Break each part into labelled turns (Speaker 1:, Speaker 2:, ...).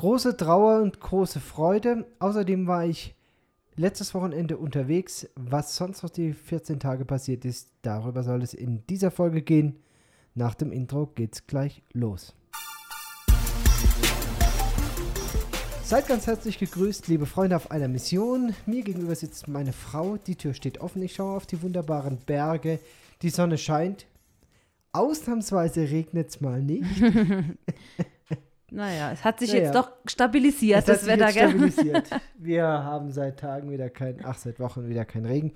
Speaker 1: Große Trauer und große Freude. Außerdem war ich letztes Wochenende unterwegs. Was sonst noch die 14 Tage passiert ist, darüber soll es in dieser Folge gehen. Nach dem Intro geht's gleich los. Seid ganz herzlich gegrüßt, liebe Freunde auf einer Mission. Mir gegenüber sitzt meine Frau. Die Tür steht offen. Ich schaue auf die wunderbaren Berge. Die Sonne scheint. Ausnahmsweise regnet es mal nicht.
Speaker 2: naja, es hat sich
Speaker 1: Naja.
Speaker 2: jetzt doch stabilisiert,
Speaker 1: Es hat
Speaker 2: das
Speaker 1: sich
Speaker 2: Wetter, gell?
Speaker 1: stabilisiert. Wir haben seit Tagen wieder kein, ach, seit Wochen wieder kein Regen.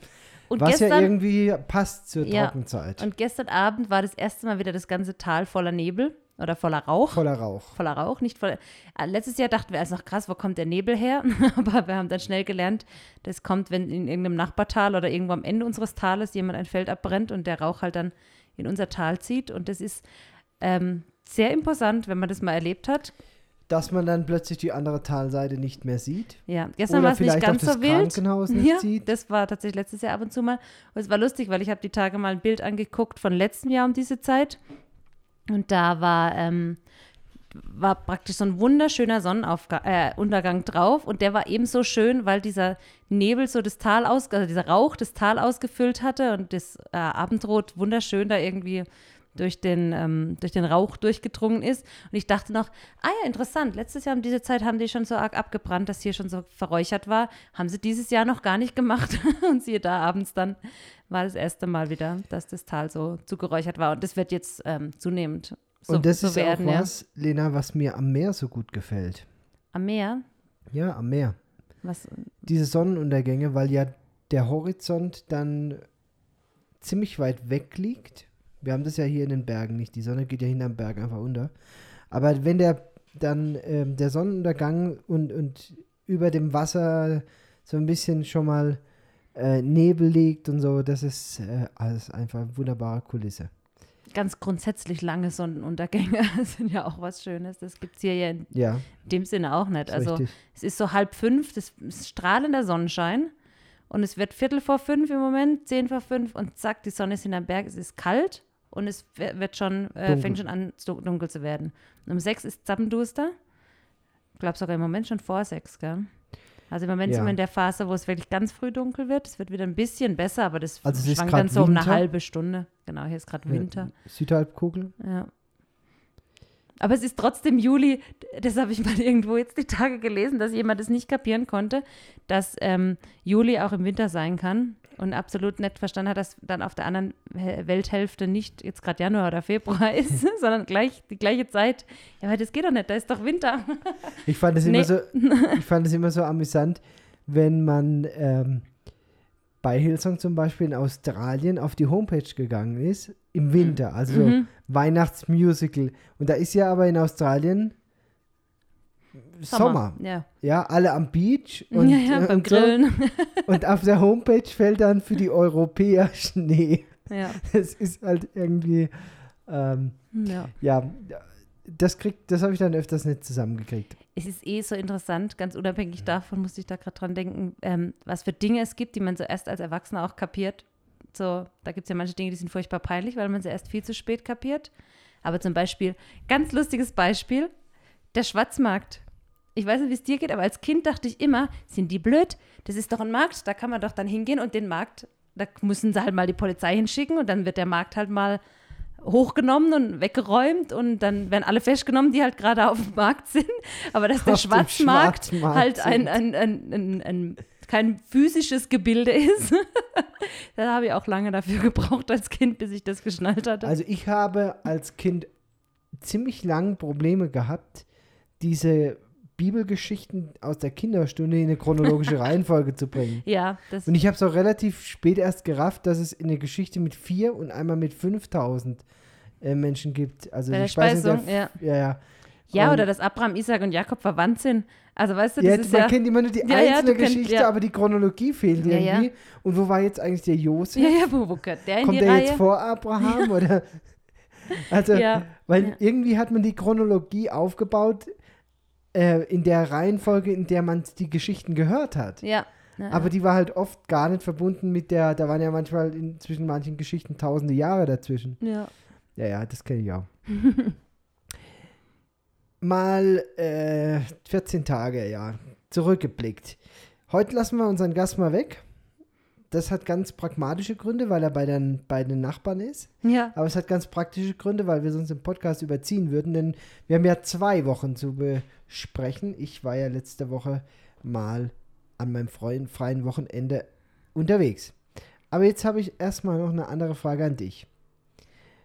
Speaker 2: Und
Speaker 1: was ja
Speaker 2: gestern,
Speaker 1: irgendwie passt zur
Speaker 2: Ja,
Speaker 1: Trockenzeit.
Speaker 2: und gestern Abend war das erste Mal wieder das ganze Tal voller Nebel oder voller Rauch.
Speaker 1: Voller Rauch.
Speaker 2: voller Rauch, nicht voller. Äh, Letztes Jahr dachten wir erst noch krass, wo kommt der Nebel her? Aber wir haben dann schnell gelernt, das kommt, wenn in irgendeinem Nachbartal oder irgendwo am Ende unseres Tales jemand ein Feld abbrennt und der Rauch halt dann in unser Tal zieht. Und das ist ähm, sehr imposant, wenn man das mal erlebt hat.
Speaker 1: Dass man dann plötzlich die andere Talseite nicht mehr sieht.
Speaker 2: Ja, gestern war es nicht ganz so wild.
Speaker 1: Krankenhaus nicht
Speaker 2: ja,
Speaker 1: sieht.
Speaker 2: das war tatsächlich letztes Jahr ab und zu mal. Und es war lustig, weil ich habe die Tage mal ein Bild angeguckt von letztem Jahr um diese Zeit. Und da war, ähm, war praktisch so ein wunderschöner Sonnenuntergang äh, drauf. Und der war eben so schön, weil dieser Nebel so das Tal aus, also dieser Rauch das Tal ausgefüllt hatte und das äh, Abendrot wunderschön da irgendwie durch den, ähm, durch den Rauch durchgedrungen ist. Und ich dachte noch, ah ja, interessant, letztes Jahr um diese Zeit haben die schon so arg abgebrannt, dass hier schon so verräuchert war. Haben sie dieses Jahr noch gar nicht gemacht. Und siehe da, abends dann war das erste Mal wieder, dass das Tal so zugeräuchert war. Und das wird jetzt ähm, zunehmend so,
Speaker 1: und das
Speaker 2: so
Speaker 1: ist
Speaker 2: werden,
Speaker 1: auch
Speaker 2: ja.
Speaker 1: was, Lena, was mir am Meer so gut gefällt.
Speaker 2: Am Meer,
Speaker 1: Ja, am Meer.
Speaker 2: was,
Speaker 1: Diese Sonnenuntergänge, weil ja der Horizont dann ziemlich weit weg liegt. Wir haben das ja hier in den Bergen nicht. Die Sonne geht ja hinterm Berg einfach unter. Aber wenn der dann ähm, der Sonnenuntergang und, und über dem Wasser so ein bisschen schon mal äh, Nebel liegt und so, das ist äh, alles einfach wunderbare Kulisse.
Speaker 2: ganz grundsätzlich lange Sonnenuntergänge sind ja auch was Schönes. Das gibt es hier ja in
Speaker 1: Ja,
Speaker 2: dem Sinne auch nicht. Also
Speaker 1: richtig.
Speaker 2: es ist so halb fünf, das ist strahlender Sonnenschein. Und es wird Viertel vor fünf im Moment, zehn vor fünf und zack, die Sonne ist hinterm Berg, es ist kalt und es wi- wird schon, äh, fängt schon an, dunkel zu werden. Und um sechs ist zappenduster. Ich glaube sogar im Moment schon vor sechs, gell? Also im Moment
Speaker 1: Ja.
Speaker 2: sind wir in der Phase, wo es wirklich ganz früh dunkel wird. Es wird wieder ein bisschen besser, aber das
Speaker 1: Also
Speaker 2: schwankt dann so um eine
Speaker 1: Winter.
Speaker 2: halbe Stunde. Genau, hier ist gerade Winter.
Speaker 1: Südhalbkugel.
Speaker 2: Ja. Aber es ist trotzdem Juli, das habe ich mal irgendwo jetzt die Tage gelesen, dass jemand es nicht kapieren konnte, dass ähm, Juli auch im Winter sein kann und absolut nicht verstanden hat, dass dann auf der anderen Hä- Welthälfte nicht jetzt gerade Januar oder Februar ist, sondern gleich die gleiche Zeit. Ja, aber das geht doch nicht, da ist doch Winter.
Speaker 1: Ich fand es
Speaker 2: Nee.
Speaker 1: immer so, ich fand es immer so amüsant, wenn man ähm, bei Hillsong zum Beispiel in Australien auf die Homepage gegangen ist im Winter, also so
Speaker 2: Mhm.
Speaker 1: Weihnachtsmusical. Und da ist ja aber in Australien Sommer.
Speaker 2: Ja,
Speaker 1: Ja, alle am Beach und,
Speaker 2: ja, ja
Speaker 1: äh,
Speaker 2: beim
Speaker 1: und so.
Speaker 2: Grillen.
Speaker 1: Und auf der Homepage fällt dann für die Europäer Schnee.
Speaker 2: ja.
Speaker 1: Das ist halt irgendwie, ähm,
Speaker 2: ja.
Speaker 1: ja, das kriegt, das habe ich dann öfters nicht zusammengekriegt.
Speaker 2: Es ist eh so interessant, ganz unabhängig davon musste ich da gerade dran denken, ähm, was für Dinge es gibt, die man so erst als Erwachsener auch kapiert. So, da gibt es ja manche Dinge, die sind furchtbar peinlich, weil man sie erst viel zu spät kapiert. Aber zum Beispiel, ganz lustiges Beispiel, der Schwarzmarkt. Ich weiß nicht, wie es dir geht, aber als Kind dachte ich immer, sind die blöd? Das ist doch ein Markt, da kann man doch dann hingehen und den Markt, da müssen sie halt mal die Polizei hinschicken und dann wird der Markt halt mal hochgenommen und weggeräumt und dann werden alle festgenommen, die halt gerade auf dem Markt sind. Aber dass der Schwarzmarkt
Speaker 1: Schwarzmarkt
Speaker 2: halt ein, ein, ein, ein, ein kein physisches Gebilde ist. da habe ich auch lange dafür gebraucht als Kind, bis ich das geschnallt hatte.
Speaker 1: Also ich habe als Kind ziemlich lang Probleme gehabt, diese Bibelgeschichten aus der Kinderstunde in eine chronologische Reihenfolge zu bringen.
Speaker 2: ja, das
Speaker 1: Und ich habe es auch relativ spät erst gerafft, dass es eine Geschichte mit vier und einmal mit 5000 äh, Menschen gibt. Also
Speaker 2: bei der
Speaker 1: die Speisung
Speaker 2: Speisung,
Speaker 1: der,
Speaker 2: ja.
Speaker 1: ja, ja.
Speaker 2: Ja,
Speaker 1: Und-
Speaker 2: oder dass Abraham, Isaac und Jakob verwandt sind. Also weißt du, das
Speaker 1: Ja,
Speaker 2: ist
Speaker 1: man
Speaker 2: ja,
Speaker 1: kennt immer nur die
Speaker 2: Ja, ja,
Speaker 1: einzelne
Speaker 2: kennst-
Speaker 1: Geschichte,
Speaker 2: ja.
Speaker 1: aber die Chronologie fehlt
Speaker 2: Ja, ja.
Speaker 1: irgendwie. Und wo war jetzt eigentlich der Josef?
Speaker 2: ja, ja, wo, wo gehört der in
Speaker 1: Kommt
Speaker 2: die
Speaker 1: der
Speaker 2: Reihe?
Speaker 1: jetzt vor Abraham? Oder? Also,
Speaker 2: Ja,
Speaker 1: weil
Speaker 2: ja.
Speaker 1: irgendwie hat man die Chronologie aufgebaut äh, in der Reihenfolge, in der man die Geschichten gehört hat.
Speaker 2: ja. ja,
Speaker 1: Aber die war halt oft gar nicht verbunden mit der, da waren ja manchmal in, zwischen manchen Geschichten tausende Jahre dazwischen.
Speaker 2: ja.
Speaker 1: Ja, ja, das kenne ich auch. mal äh, 14 Tage, ja, zurückgeblickt. Heute lassen wir unseren Gast mal weg. Das hat ganz pragmatische Gründe, weil er bei den, bei den Nachbarn ist.
Speaker 2: Ja.
Speaker 1: Aber es hat ganz praktische Gründe, weil wir sonst im Podcast überziehen würden, denn wir haben ja zwei Wochen zu besprechen. Ich war ja letzte Woche mal an meinem freien, freien Wochenende unterwegs. Aber jetzt habe ich erstmal noch eine andere Frage an dich.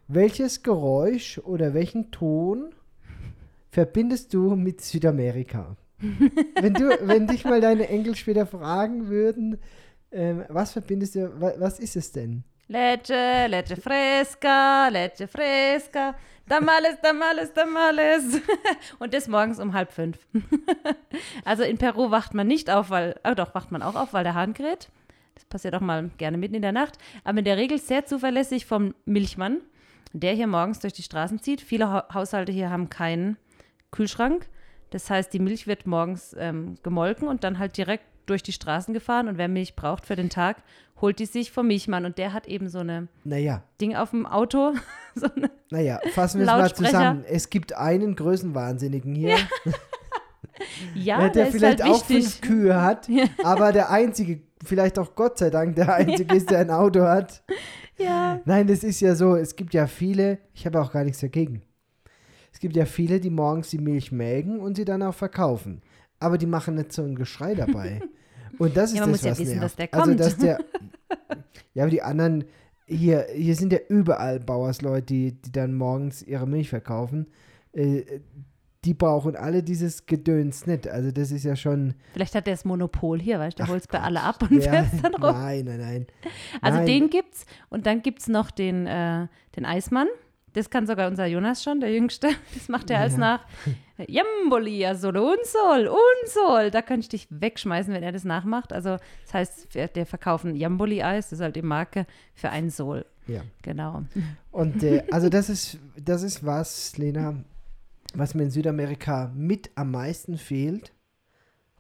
Speaker 1: Welches Geräusch oder welchen Ton verbindest du mit Südamerika? wenn, du, wenn dich mal deine Enkel später fragen würden, ähm, was verbindest du, wa, was ist es denn?
Speaker 2: Leche, leche fresca, leche fresca, tamales, tamales, tamales. Und das morgens um halb fünf. also in Peru wacht man nicht auf, weil, oh doch, wacht man auch auf, weil der Hahn kräht. Das passiert auch mal gerne mitten in der Nacht. Aber in der Regel sehr zuverlässig vom Milchmann, der hier morgens durch die Straßen zieht. Viele ha Haushalte hier haben keinen Kühlschrank. Das heißt, die Milch wird morgens ähm, gemolken und dann halt direkt durch die Straßen gefahren. Und wer Milch braucht für den Tag, holt die sich vom Milchmann. Und der hat eben so eine
Speaker 1: Naja,
Speaker 2: Ding auf dem Auto. so
Speaker 1: naja, fassen wir es mal zusammen. Es gibt einen Größenwahnsinnigen hier,
Speaker 2: ja,
Speaker 1: der,
Speaker 2: der
Speaker 1: vielleicht
Speaker 2: halt
Speaker 1: auch fünf. Kühe hat, aber der einzige, vielleicht auch Gott sei Dank, der einzige ist, der ein Auto hat.
Speaker 2: Ja.
Speaker 1: Nein, das ist ja so, es gibt ja viele, ich habe auch gar nichts dagegen. Es gibt ja viele, die morgens die Milch mägen und sie dann auch verkaufen. Aber die machen nicht so ein Geschrei dabei. Und das ist
Speaker 2: Ja, man
Speaker 1: das,
Speaker 2: muss ja
Speaker 1: was
Speaker 2: wissen,
Speaker 1: nervt.
Speaker 2: dass der
Speaker 1: Also,
Speaker 2: kommt.
Speaker 1: dass der, ja, aber die anderen, hier, hier sind ja überall Bauersleute, die, die dann morgens ihre Milch verkaufen. Äh, die brauchen alle dieses Gedöns nicht. Also das ist ja schon.
Speaker 2: Vielleicht hat der das Monopol hier, weißt du, der holt es bei alle ab und
Speaker 1: Ja,
Speaker 2: fährt dann rum.
Speaker 1: nein, nein, nein.
Speaker 2: Also
Speaker 1: nein.
Speaker 2: den gibt's und dann gibt's noch den, äh, den Eismann. Das kann sogar unser Jonas schon, der Jüngste. Das macht er als
Speaker 1: Ja.
Speaker 2: nach. Jambolia, solo und sol, und sol. Da könnte ich dich wegschmeißen, wenn er das nachmacht. Also, das heißt, der verkaufen Jamboli-Eis, das ist halt die Marke für ein Sol.
Speaker 1: Ja.
Speaker 2: Genau.
Speaker 1: Und äh, also das ist, das ist was, Lena, was mir in Südamerika mit am meisten fehlt.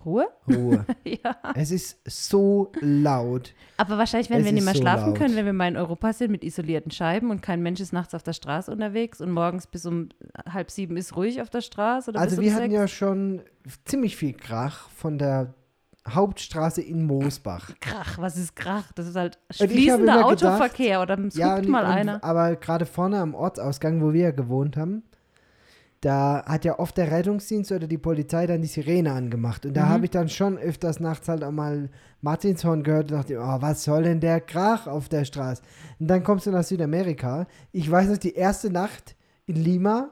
Speaker 2: Ruhe?
Speaker 1: Ruhe.
Speaker 2: ja.
Speaker 1: es ist so laut.
Speaker 2: Aber wahrscheinlich werden
Speaker 1: Es
Speaker 2: wir nicht mehr
Speaker 1: so
Speaker 2: schlafen
Speaker 1: laut.
Speaker 2: können, wenn wir mal in Europa sind mit isolierten Scheiben und kein Mensch ist nachts auf der Straße unterwegs und morgens bis um halb sieben ist ruhig auf der Straße oder
Speaker 1: Also
Speaker 2: um
Speaker 1: wir hatten
Speaker 2: sechs.
Speaker 1: ja schon ziemlich viel Krach von der Hauptstraße in Moosbach.
Speaker 2: Krach, was ist Krach? Das ist halt fließender
Speaker 1: immer gedacht-
Speaker 2: Autoverkehr oder es
Speaker 1: Ja,
Speaker 2: mal
Speaker 1: und,
Speaker 2: einer.
Speaker 1: aber gerade vorne am Ortsausgang, wo wir ja gewohnt haben, da hat ja oft der Rettungsdienst oder die Polizei dann die Sirene angemacht. Und da
Speaker 2: Mhm.
Speaker 1: habe ich dann schon öfters nachts halt auch mal Martinshorn gehört und dachte, oh, was soll denn der Krach auf der Straße? Und dann kommst du nach Südamerika. Ich weiß nicht, die erste Nacht in Lima,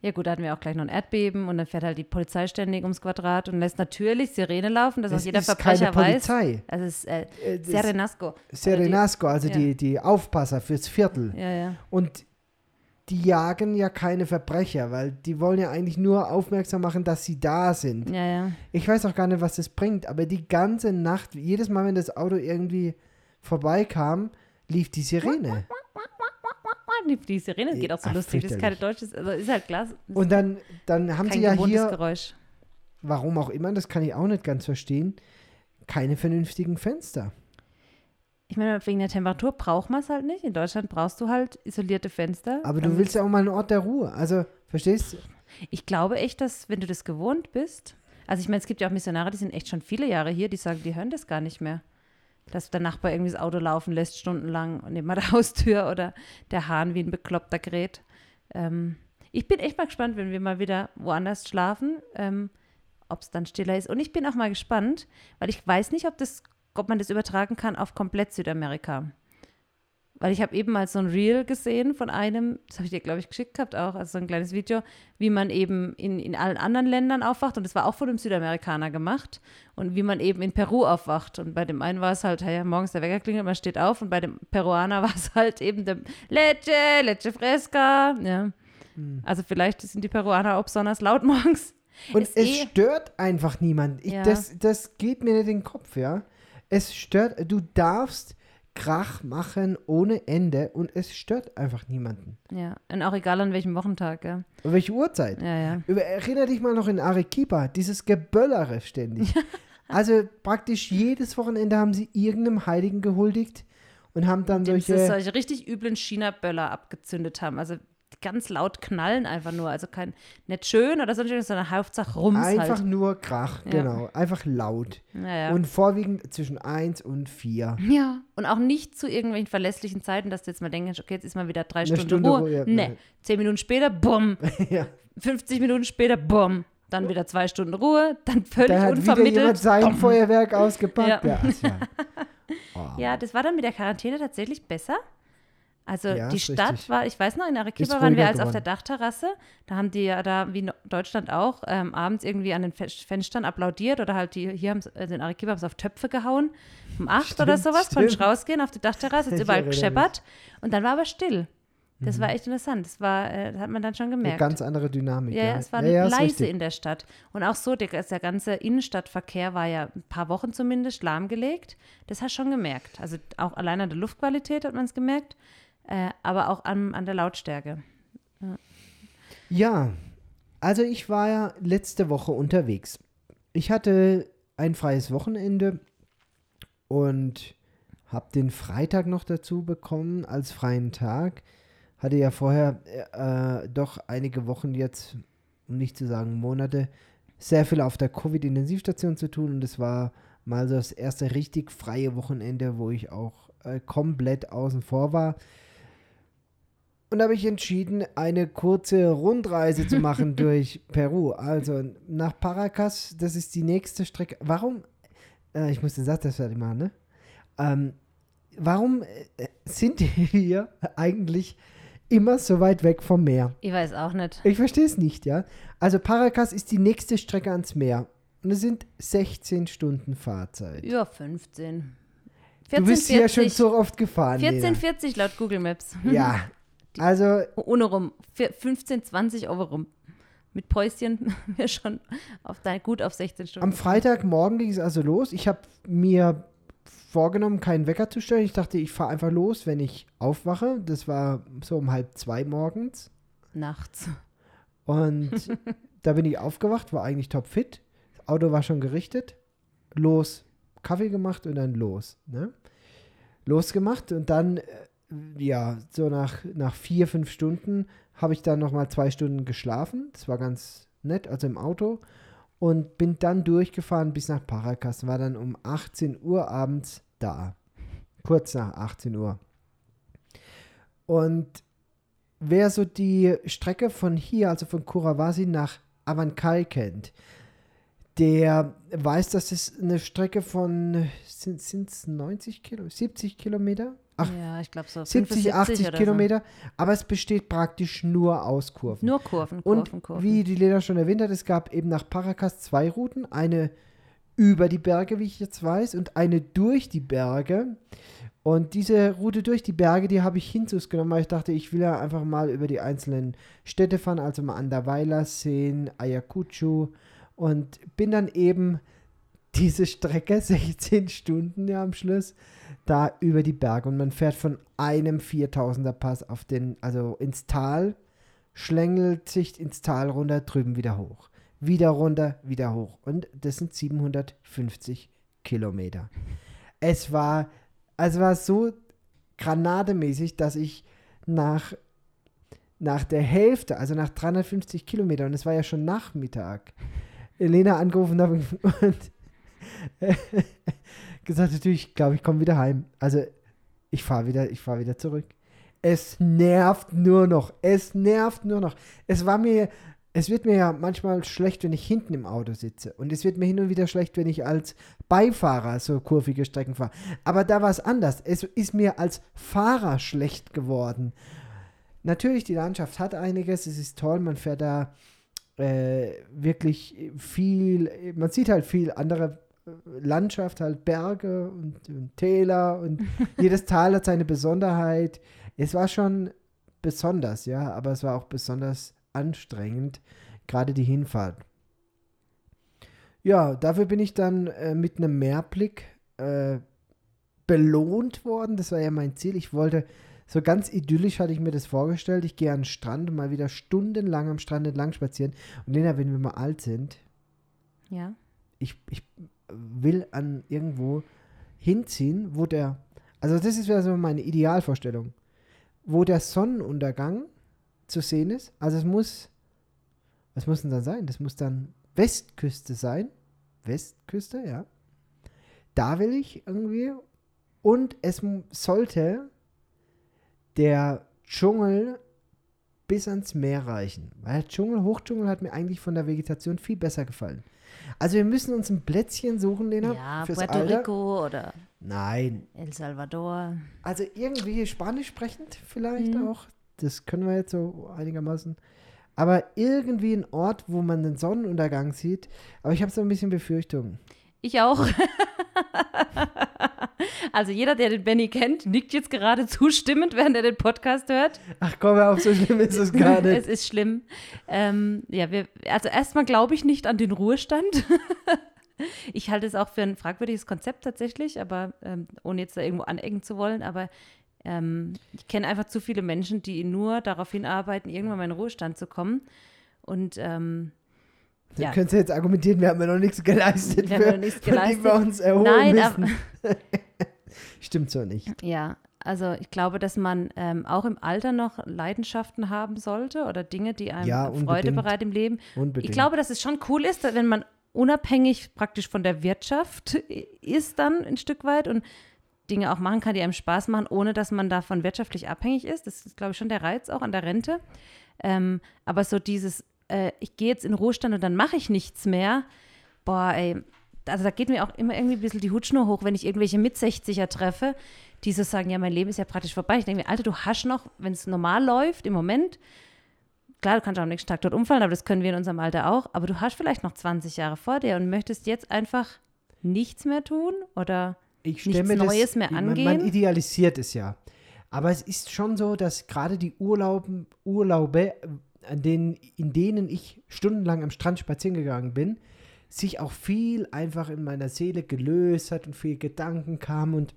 Speaker 2: Ja gut, da hatten wir auch gleich noch ein Erdbeben und dann fährt halt die Polizei ständig ums Quadrat und lässt natürlich Sirene laufen, dass
Speaker 1: das
Speaker 2: auch jeder Verbrecher weiß.
Speaker 1: Polizei.
Speaker 2: Also es ist äh,
Speaker 1: Äh, das-
Speaker 2: Serenasco.
Speaker 1: Serenasco, also
Speaker 2: ja.
Speaker 1: die, die Aufpasser fürs Viertel.
Speaker 2: Ja, ja.
Speaker 1: Und die jagen ja keine Verbrecher, weil die wollen ja eigentlich nur aufmerksam machen, dass sie da sind.
Speaker 2: Ja, ja.
Speaker 1: Ich weiß auch gar nicht, was das bringt, aber die ganze Nacht, jedes Mal, wenn das Auto irgendwie vorbeikam, lief die Sirene.
Speaker 2: Die, die Sirene geht auch so
Speaker 1: Ach,
Speaker 2: lustig. Das ist keine
Speaker 1: fürchterlich.
Speaker 2: deutsche, also ist halt Glas.
Speaker 1: Und dann, dann haben sie ja hier,
Speaker 2: Geräusch.
Speaker 1: warum auch immer, das kann ich auch nicht ganz verstehen, keine vernünftigen Fenster.
Speaker 2: Ich meine, wegen der Temperatur braucht man es halt nicht. In Deutschland brauchst du halt isolierte Fenster.
Speaker 1: Aber du
Speaker 2: damit-
Speaker 1: willst ja auch mal einen Ort der Ruhe. Also, verstehst du?
Speaker 2: Ich glaube echt, dass wenn du das gewohnt bist, also ich meine, es gibt ja auch Missionare, die sind echt schon viele Jahre hier, die sagen, die hören das gar nicht mehr. Dass der Nachbar irgendwie das Auto laufen lässt, stundenlang und neben der Haustür oder der Hahn wie ein bekloppter Gerät. Ähm, ich bin echt mal gespannt, wenn wir mal wieder woanders schlafen, ähm, ob es dann stiller ist. Und ich bin auch mal gespannt, weil ich weiß nicht, ob, das, ob man das übertragen kann auf komplett Südamerika. Weil ich habe eben mal so ein Reel gesehen von einem, das habe ich dir, glaube ich, geschickt gehabt auch, also so ein kleines Video, wie man eben in, in allen anderen Ländern aufwacht. Und das war auch von einem Südamerikaner gemacht. Und wie man eben in Peru aufwacht. Und bei dem einen war es halt, hey, morgens der Wecker klingelt, man steht auf. Und bei dem Peruaner war es halt eben der Leche, Leche fresca. Ja.
Speaker 1: Hm.
Speaker 2: Also vielleicht sind die Peruaner auch besonders laut morgens.
Speaker 1: Und
Speaker 2: Ist
Speaker 1: es
Speaker 2: eh-
Speaker 1: stört einfach niemand. Ich,
Speaker 2: Ja.
Speaker 1: das, das geht mir nicht in den Kopf, ja. Es stört, du darfst Krach machen ohne Ende und es stört einfach niemanden.
Speaker 2: Ja. Und auch egal an welchem Wochentag, ja.
Speaker 1: Und welche Uhrzeit?
Speaker 2: Ja, ja.
Speaker 1: Über, erinner dich mal noch in Arequipa, dieses Geböllere ständig. also praktisch jedes Wochenende haben sie irgendeinem Heiligen gehuldigt und haben dann solche.
Speaker 2: solche richtig üblen China-Böller abgezündet haben. Also ganz laut knallen einfach nur. Also kein, nicht schön oder sonst irgendwas, sondern Hauptsache Rums
Speaker 1: Einfach
Speaker 2: halt.
Speaker 1: nur Krach,
Speaker 2: Ja.
Speaker 1: genau. Einfach laut.
Speaker 2: Naja.
Speaker 1: Und vorwiegend zwischen 1 und 4.
Speaker 2: Ja, und auch nicht zu irgendwelchen verlässlichen Zeiten, dass du jetzt mal denkst, okay, jetzt ist mal wieder drei
Speaker 1: Eine
Speaker 2: Stunden
Speaker 1: Stunde
Speaker 2: Ruhe.
Speaker 1: Ruhe, ja,
Speaker 2: nee,
Speaker 1: nein.
Speaker 2: zehn Minuten später, bumm.
Speaker 1: ja.
Speaker 2: 50 Minuten später, bumm. Dann wieder zwei Stunden Ruhe, dann völlig
Speaker 1: Da hat wieder
Speaker 2: unvermittelt.
Speaker 1: jemand sein
Speaker 2: bumm.
Speaker 1: Feuerwerk ausgepackt.
Speaker 2: Ja.
Speaker 1: Ja. ja. Oh.
Speaker 2: Ja, das war dann mit der Quarantäne tatsächlich besser. Also
Speaker 1: Ja,
Speaker 2: die Stadt
Speaker 1: richtig.
Speaker 2: war, ich weiß noch, in Arequipa waren wir als auf der
Speaker 1: geworden.
Speaker 2: Dachterrasse. Da haben die ja da, wie in Deutschland auch, ähm, abends irgendwie an den Fe- Fenstern applaudiert oder halt die, hier haben also in Arequipa haben sie auf Töpfe gehauen. Um acht oder
Speaker 1: Stimmt,
Speaker 2: sowas, konnte ich
Speaker 1: stimmt.
Speaker 2: rausgehen auf die Dachterrasse, ist überall gescheppert. Und dann war aber still. Das war echt interessant. Das war, äh, hat man dann schon
Speaker 1: Eine
Speaker 2: gemerkt.
Speaker 1: ganz andere Dynamik.
Speaker 2: Ja,
Speaker 1: Ja,
Speaker 2: es war
Speaker 1: ja, ja,
Speaker 2: leise in der Stadt. Und auch so, der, der ganze Innenstadtverkehr war ja ein paar Wochen zumindest lahmgelegt. Das hast du schon gemerkt. Also auch allein an der Luftqualität hat man es gemerkt, äh, aber auch an, an der Lautstärke.
Speaker 1: Ja, also ich war ja letzte Woche unterwegs. Ich hatte ein freies Wochenende und habe den Freitag noch dazu bekommen als freien Tag. Hatte ja vorher äh, doch einige Wochen jetzt, um nicht zu sagen Monate, sehr viel auf der Covid-Intensivstation zu tun und es war mal so das erste richtig freie Wochenende, wo ich auch äh, komplett außen vor war. Und da habe ich entschieden, eine kurze Rundreise zu machen durch Peru. Also nach Paracas, das ist die nächste Strecke. Warum, äh, ich muss den Satz erst fertig machen, ne? Ähm, warum äh, sind wir eigentlich immer so weit weg vom Meer?
Speaker 2: Ich weiß auch nicht.
Speaker 1: Ich verstehe es nicht, ja. Also Paracas ist die nächste Strecke ans Meer. Und es sind 16 Stunden Fahrzeit.
Speaker 2: Über 15.
Speaker 1: du bist hier ja schon
Speaker 2: 14,40.
Speaker 1: so oft gefahren. Lena.
Speaker 2: 14,40 laut Google Maps.
Speaker 1: Ja, also
Speaker 2: Ohne rum. Vier- 15, 20 Euro rum. Mit Päuschen wir schon auf dein, gut auf 16 Stunden.
Speaker 1: Am Freitagmorgen ging es also los. Ich habe mir vorgenommen, keinen Wecker zu stellen. Ich dachte, ich fahre einfach los, wenn ich aufwache. Das war so um halb zwei morgens.
Speaker 2: Nachts.
Speaker 1: Und da bin ich aufgewacht, war eigentlich topfit. Das Auto war schon gerichtet. Los, Kaffee gemacht und dann los. Ne? Losgemacht und dann, äh, ja, so nach, nach vier, fünf Stunden habe ich dann nochmal zwei Stunden geschlafen. Das war ganz nett, also im Auto. Und bin dann durchgefahren bis nach Paracas. War dann um 18 Uhr abends da. Kurz nach 18 Uhr. Und wer so die Strecke von hier, also von Curavasi nach Avancay kennt, der weiß, dass es eine Strecke von, sind es 90 Kilo, 70 Kilometer? Ach,
Speaker 2: ja, ich glaube so.
Speaker 1: 70,
Speaker 2: 75
Speaker 1: 80
Speaker 2: oder
Speaker 1: Kilometer, aber es besteht praktisch nur aus Kurven.
Speaker 2: So. Nur Kurven,
Speaker 1: Und
Speaker 2: Kurven, Kurven.
Speaker 1: wie die Lena schon erwähnt hat, es gab eben nach Paracas zwei Routen. Eine über die Berge, wie ich jetzt weiß, und eine durch die Berge. Und diese Route durch die Berge, die habe ich Hinzus genommen, weil ich dachte, ich will ja einfach mal über die einzelnen Städte fahren, also mal Andahuayla sehen, Ayacucho und bin dann eben diese Strecke, 16 Stunden ja am Schluss, da über die Berge. Und man fährt von einem 4000er Pass auf den, also ins Tal, schlängelt sich ins Tal runter, drüben wieder hoch. Wieder runter, wieder hoch. Und das sind 750 Kilometer. Es war, es war so granademäßig, dass ich nach, nach der Hälfte, also nach 350 Kilometern, und es war ja schon Nachmittag, Elena angerufen habe und gesagt du, ich glaube, ich komme wieder heim. Also ich fahre wieder, ich fahre wieder zurück. Es nervt nur noch. Es nervt nur noch. Es war mir, es wird mir ja manchmal schlecht, wenn ich hinten im Auto sitze. Und es wird mir hin und wieder schlecht, wenn ich als Beifahrer so kurvige Strecken fahre. Aber da war es anders. Es ist mir als Fahrer schlecht geworden. Natürlich, die Landschaft hat einiges. Es ist toll. Man fährt da äh, wirklich viel. Man sieht halt viel andere Landschaft, halt Berge und, und Täler und jedes Tal hat seine Besonderheit. Es war schon besonders, ja, aber es war auch besonders anstrengend, gerade die Hinfahrt. Ja, dafür bin ich dann äh, mit einem Mehrblick äh, belohnt worden. Das war ja mein Ziel. Ich wollte, so ganz idyllisch hatte ich mir das vorgestellt. Ich gehe an den Strand und mal wieder stundenlang am Strand entlang spazieren. Und Lena, wenn wir mal alt sind,
Speaker 2: ja.
Speaker 1: ich, ich will an irgendwo hinziehen, wo der, also das ist ja so meine Idealvorstellung, wo der Sonnenuntergang zu sehen ist. Also es muss, was muss denn dann sein? Das muss dann Westküste sein. Westküste, ja. Da will ich irgendwie. Und es sollte der Dschungel bis ans Meer reichen. Weil Dschungel, Hochdschungel hat mir eigentlich von der Vegetation viel besser gefallen. Also wir müssen uns ein Plätzchen suchen, Lena,
Speaker 2: Ja,
Speaker 1: fürs
Speaker 2: Puerto
Speaker 1: Alter.
Speaker 2: Rico oder
Speaker 1: Nein,
Speaker 2: El Salvador.
Speaker 1: also irgendwie Spanisch sprechend vielleicht
Speaker 2: Mhm.
Speaker 1: auch. Das können wir jetzt so einigermaßen. Aber irgendwie ein Ort, wo man den Sonnenuntergang sieht. Aber ich habe so ein bisschen Befürchtungen.
Speaker 2: Ich auch. also jeder, der den Benny kennt, nickt jetzt gerade zustimmend, während er den Podcast hört.
Speaker 1: Ach komm, auf, so schlimm ist es gar
Speaker 2: es
Speaker 1: nicht.
Speaker 2: ist schlimm. Ähm, ja, wir, also erstmal glaube ich nicht an den Ruhestand. ich halte es auch für ein fragwürdiges Konzept tatsächlich, aber ähm, ohne jetzt da irgendwo anecken zu wollen, aber ähm, ich kenne einfach zu viele Menschen, die nur darauf hinarbeiten, irgendwann mal in den Ruhestand zu kommen. Und ähm,
Speaker 1: Dann
Speaker 2: ja.
Speaker 1: könntest du jetzt argumentieren, wir haben ja noch nichts geleistet,
Speaker 2: Wir haben
Speaker 1: für,
Speaker 2: noch nichts
Speaker 1: dem wir
Speaker 2: geleistet.
Speaker 1: uns erholen
Speaker 2: Nein,
Speaker 1: müssen. Stimmt so nicht.
Speaker 2: Ja, also ich glaube, dass man ähm, auch im Alter noch Leidenschaften haben sollte oder Dinge, die einem
Speaker 1: Ja,
Speaker 2: Freude bereiten im Leben.
Speaker 1: Unbedingt.
Speaker 2: Ich glaube, dass es schon cool ist, wenn man unabhängig praktisch von der Wirtschaft ist dann ein Stück weit und Dinge auch machen kann, die einem Spaß machen, ohne dass man davon wirtschaftlich abhängig ist. Das ist, glaube ich, schon der Reiz auch an der Rente. Ähm, aber so dieses, äh, ich gehe jetzt in Ruhestand und dann mache ich nichts mehr, boah, ey, also da geht mir auch immer irgendwie ein bisschen die Hutschnur hoch, wenn ich irgendwelche Mit-60er treffe, die so sagen, ja, mein Leben ist ja praktisch vorbei. Ich denke mir, Alter, du hast noch, wenn es normal läuft im Moment, klar, du kannst auch am nächsten Tag dort umfallen, aber das können wir in unserem Alter auch, aber du hast vielleicht noch 20 Jahre vor dir und möchtest jetzt einfach nichts mehr tun oder
Speaker 1: ich
Speaker 2: nichts
Speaker 1: mir das,
Speaker 2: Neues mehr
Speaker 1: man, man
Speaker 2: angehen.
Speaker 1: idealisiert es ja. Aber es ist schon so, dass gerade die Urlauben, Urlaube, an denen, in denen ich stundenlang am Strand spazieren gegangen bin, sich auch viel einfach in meiner Seele gelöst hat und viel Gedanken kam und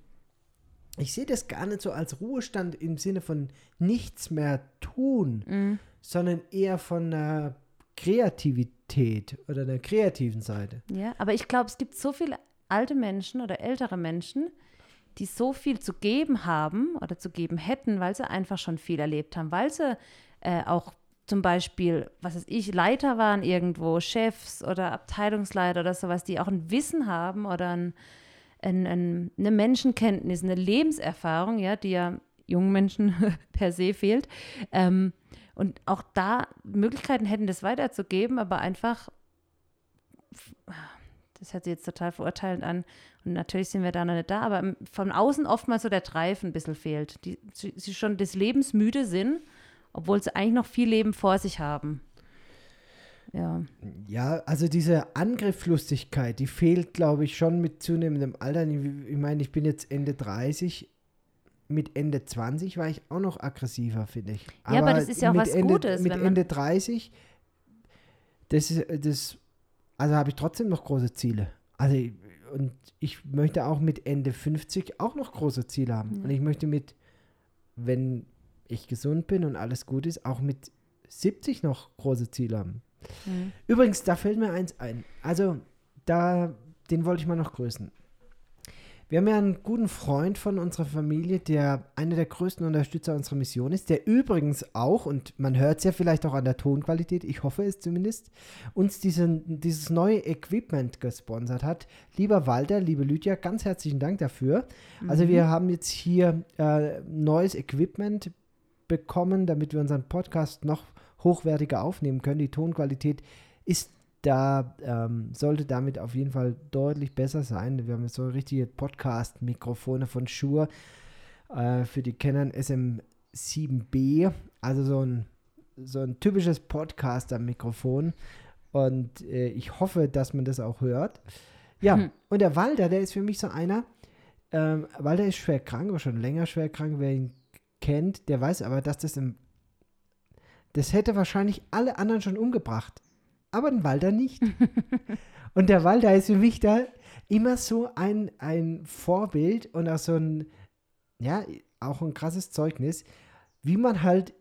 Speaker 1: ich sehe das gar nicht so als Ruhestand im Sinne von nichts mehr tun,
Speaker 2: Mhm.
Speaker 1: sondern eher von einer Kreativität oder einer kreativen Seite.
Speaker 2: Ja, aber ich glaube, es gibt so viele alte Menschen oder ältere Menschen, die so viel zu geben haben oder zu geben hätten, weil sie einfach schon viel erlebt haben, weil sie äh, auch zum Beispiel, was weiß ich, Leiter waren irgendwo, Chefs oder Abteilungsleiter oder sowas, die auch ein Wissen haben oder ein, ein, ein, eine Menschenkenntnis, eine Lebenserfahrung, ja, die ja jungen Menschen per se fehlt. Ähm, und auch da Möglichkeiten hätten, das weiterzugeben, aber einfach das hört sich jetzt total verurteilend an. Und natürlich sind wir da noch nicht da, aber von außen oftmals so der Drive ein bisschen fehlt. Die, sie schon des Lebens müde sind, obwohl sie eigentlich noch viel Leben vor sich haben. Ja.
Speaker 1: Ja, also diese Angriffslustigkeit, die fehlt, glaube ich, schon mit zunehmendem Alter. Ich, ich meine, ich bin jetzt Ende 30. Mit Ende 20 war ich auch noch aggressiver, finde ich.
Speaker 2: Ja, aber das ist ja auch was
Speaker 1: Ende,
Speaker 2: Gutes,
Speaker 1: Mit Ende 30, das ist, das, also habe ich trotzdem noch große Ziele. Also, und ich möchte auch mit Ende 50 auch noch große Ziele haben.
Speaker 2: Ja.
Speaker 1: Und ich möchte mit, wenn ich gesund bin und alles gut ist, auch mit 70 noch große Ziele haben.
Speaker 2: Mhm.
Speaker 1: Übrigens, da fällt mir eins ein. Also, da, den wollte ich mal noch grüßen. Wir haben ja einen guten Freund von unserer Familie, der einer der größten Unterstützer unserer Mission ist, der übrigens auch, und man hört es ja vielleicht auch an der Tonqualität, ich hoffe es zumindest, uns diesen, dieses neue Equipment gesponsert hat. Lieber Walter, liebe Lydia, ganz herzlichen Dank dafür. Also wir haben jetzt hier äh, neues Equipment bekommen, damit wir unseren Podcast noch hochwertiger aufnehmen können. Die Tonqualität ist da, ähm, sollte damit auf jeden Fall deutlich besser sein. Wir haben jetzt so richtige Podcast-Mikrofone von Shure äh, für die Canon SM7B, also so ein, so ein typisches Podcaster-Mikrofon. Und äh, ich hoffe, dass man das auch hört. Ja,
Speaker 2: Hm.
Speaker 1: und der Walter, der ist für mich so einer, ähm, Walter ist schwer krank, aber schon länger schwer krank. Wer ihn kennt, der weiß aber, dass das im. Das hätte wahrscheinlich alle anderen schon umgebracht. Aber den Walter nicht. und der Walter ist für mich da immer so ein, ein Vorbild und auch so ein, ja, auch ein krasses Zeugnis, wie man halt,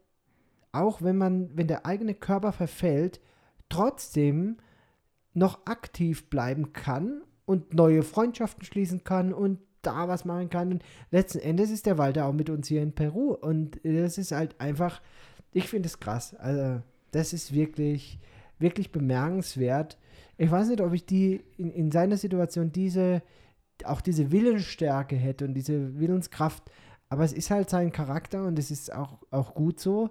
Speaker 1: auch wenn man, wenn der eigene Körper verfällt, trotzdem noch aktiv bleiben kann und neue Freundschaften schließen kann und da was machen kann. Und letzten Endes ist der Walter auch mit uns hier in Peru. Und das ist halt einfach, Ich finde es krass. Also, das ist wirklich, wirklich bemerkenswert. Ich weiß nicht, ob ich die in, in seiner Situation diese, auch diese Willensstärke hätte und diese Willenskraft. Aber es ist halt sein Charakter und es ist auch, auch gut so.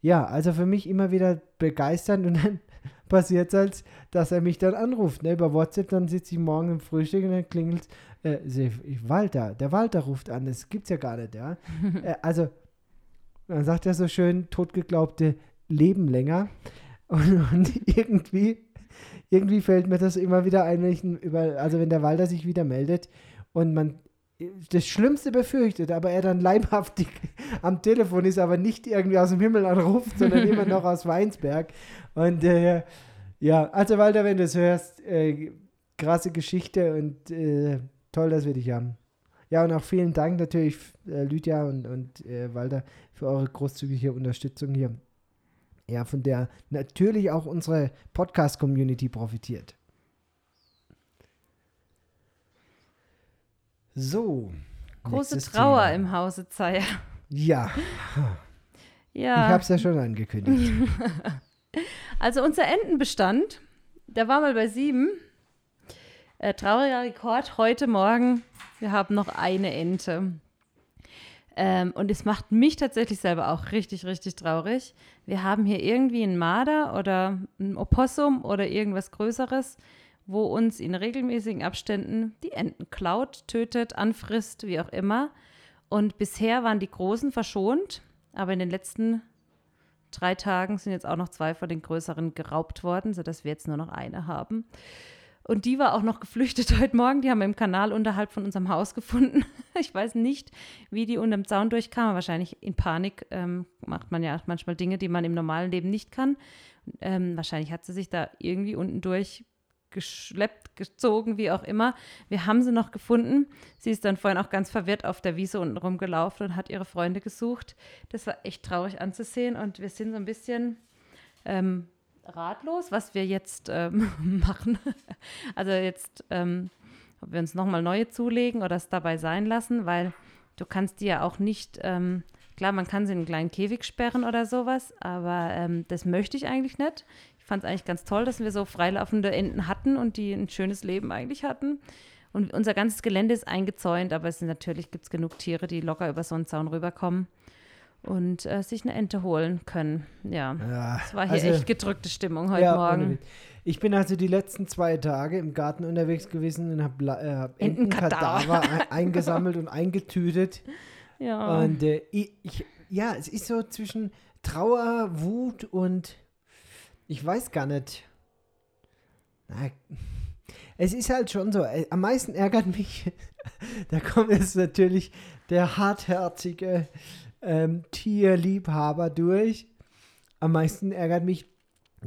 Speaker 1: Ja, also für mich immer wieder begeisternd und dann passiert es halt, dass er mich dann anruft. Ne? Über WhatsApp, dann sitze ich morgen im Frühstück und dann klingelt äh, Walter, der Walter ruft an, das gibt's ja gar nicht, ja. äh, also, man sagt ja so schön, totgeglaubte leben länger. Und, und, irgendwie, irgendwie fällt mir das immer wieder ein, wenn ich über, also wenn der Walter sich wieder meldet und man das Schlimmste befürchtet, aber er dann leibhaftig am Telefon ist, aber nicht irgendwie aus dem Himmel anruft, sondern immer noch aus Weinsberg. Und äh, ja, also Walter, wenn du es hörst, äh, krasse Geschichte und äh, toll, dass wir dich haben. Ja, und auch vielen Dank natürlich, äh, Lydia und, und äh, Walter, für eure großzügige Unterstützung hier. Ja, von der natürlich auch unsere Podcast-Community profitiert. So.
Speaker 2: Große Trauer Thema. im Hause Zeier.
Speaker 1: Ja.
Speaker 2: Ja.
Speaker 1: Ich habe es ja schon angekündigt.
Speaker 2: also unser Entenbestand, der war mal bei sieben. Äh, trauriger Rekord heute Morgen. Wir haben noch eine Ente. Ähm, und es macht mich tatsächlich selber auch richtig, richtig traurig. Wir haben hier irgendwie einen Marder oder ein Opossum oder irgendwas Größeres wo uns in regelmäßigen Abständen die Enten klaut, tötet, anfrisst, wie auch immer. Und bisher waren die Großen verschont, aber in den letzten drei Tagen sind jetzt auch noch zwei von den größeren geraubt worden, sodass wir jetzt nur noch eine haben. Und die war auch noch geflüchtet heute Morgen. Die haben wir im Kanal unterhalb von unserem Haus gefunden. Ich weiß nicht, wie die unter dem Zaun durchkam. Wahrscheinlich in Panik ähm, macht man ja manchmal Dinge, die man im normalen Leben nicht kann. Ähm, wahrscheinlich hat sie sich da irgendwie unten durch geschleppt, gezogen, wie auch immer. Wir haben sie noch gefunden. Sie ist dann vorhin auch ganz verwirrt auf der Wiese unten rumgelaufen und hat ihre Freunde gesucht. Das war echt traurig anzusehen und wir sind so ein bisschen ähm, ratlos, was wir jetzt ähm, machen. also jetzt, ähm, ob wir uns nochmal neue zulegen oder es dabei sein lassen, weil du kannst die ja auch nicht, ähm, klar, man kann sie in einen kleinen Käfig sperren oder sowas, aber ähm, das möchte ich eigentlich nicht fand es eigentlich ganz toll, dass wir so freilaufende Enten hatten und die ein schönes Leben eigentlich hatten. Und unser ganzes Gelände ist eingezäunt, aber es sind, natürlich gibt es genug Tiere, die locker über so einen Zaun rüberkommen und äh, sich eine Ente holen können. Ja,
Speaker 1: ja
Speaker 2: es war hier also, echt gedrückte Stimmung heute ja, Morgen.
Speaker 1: Ich bin also die letzten zwei Tage im Garten unterwegs gewesen und habe äh, hab Entenkadaver ein, eingesammelt und eingetütet.
Speaker 2: Ja.
Speaker 1: Und äh, ich, ich, ja, es ist so zwischen Trauer, Wut und ich weiß gar nicht. Na, es ist halt schon so. Äh, am meisten ärgert mich, da kommt jetzt natürlich der hartherzige ähm, Tierliebhaber durch. Am meisten ärgert mich,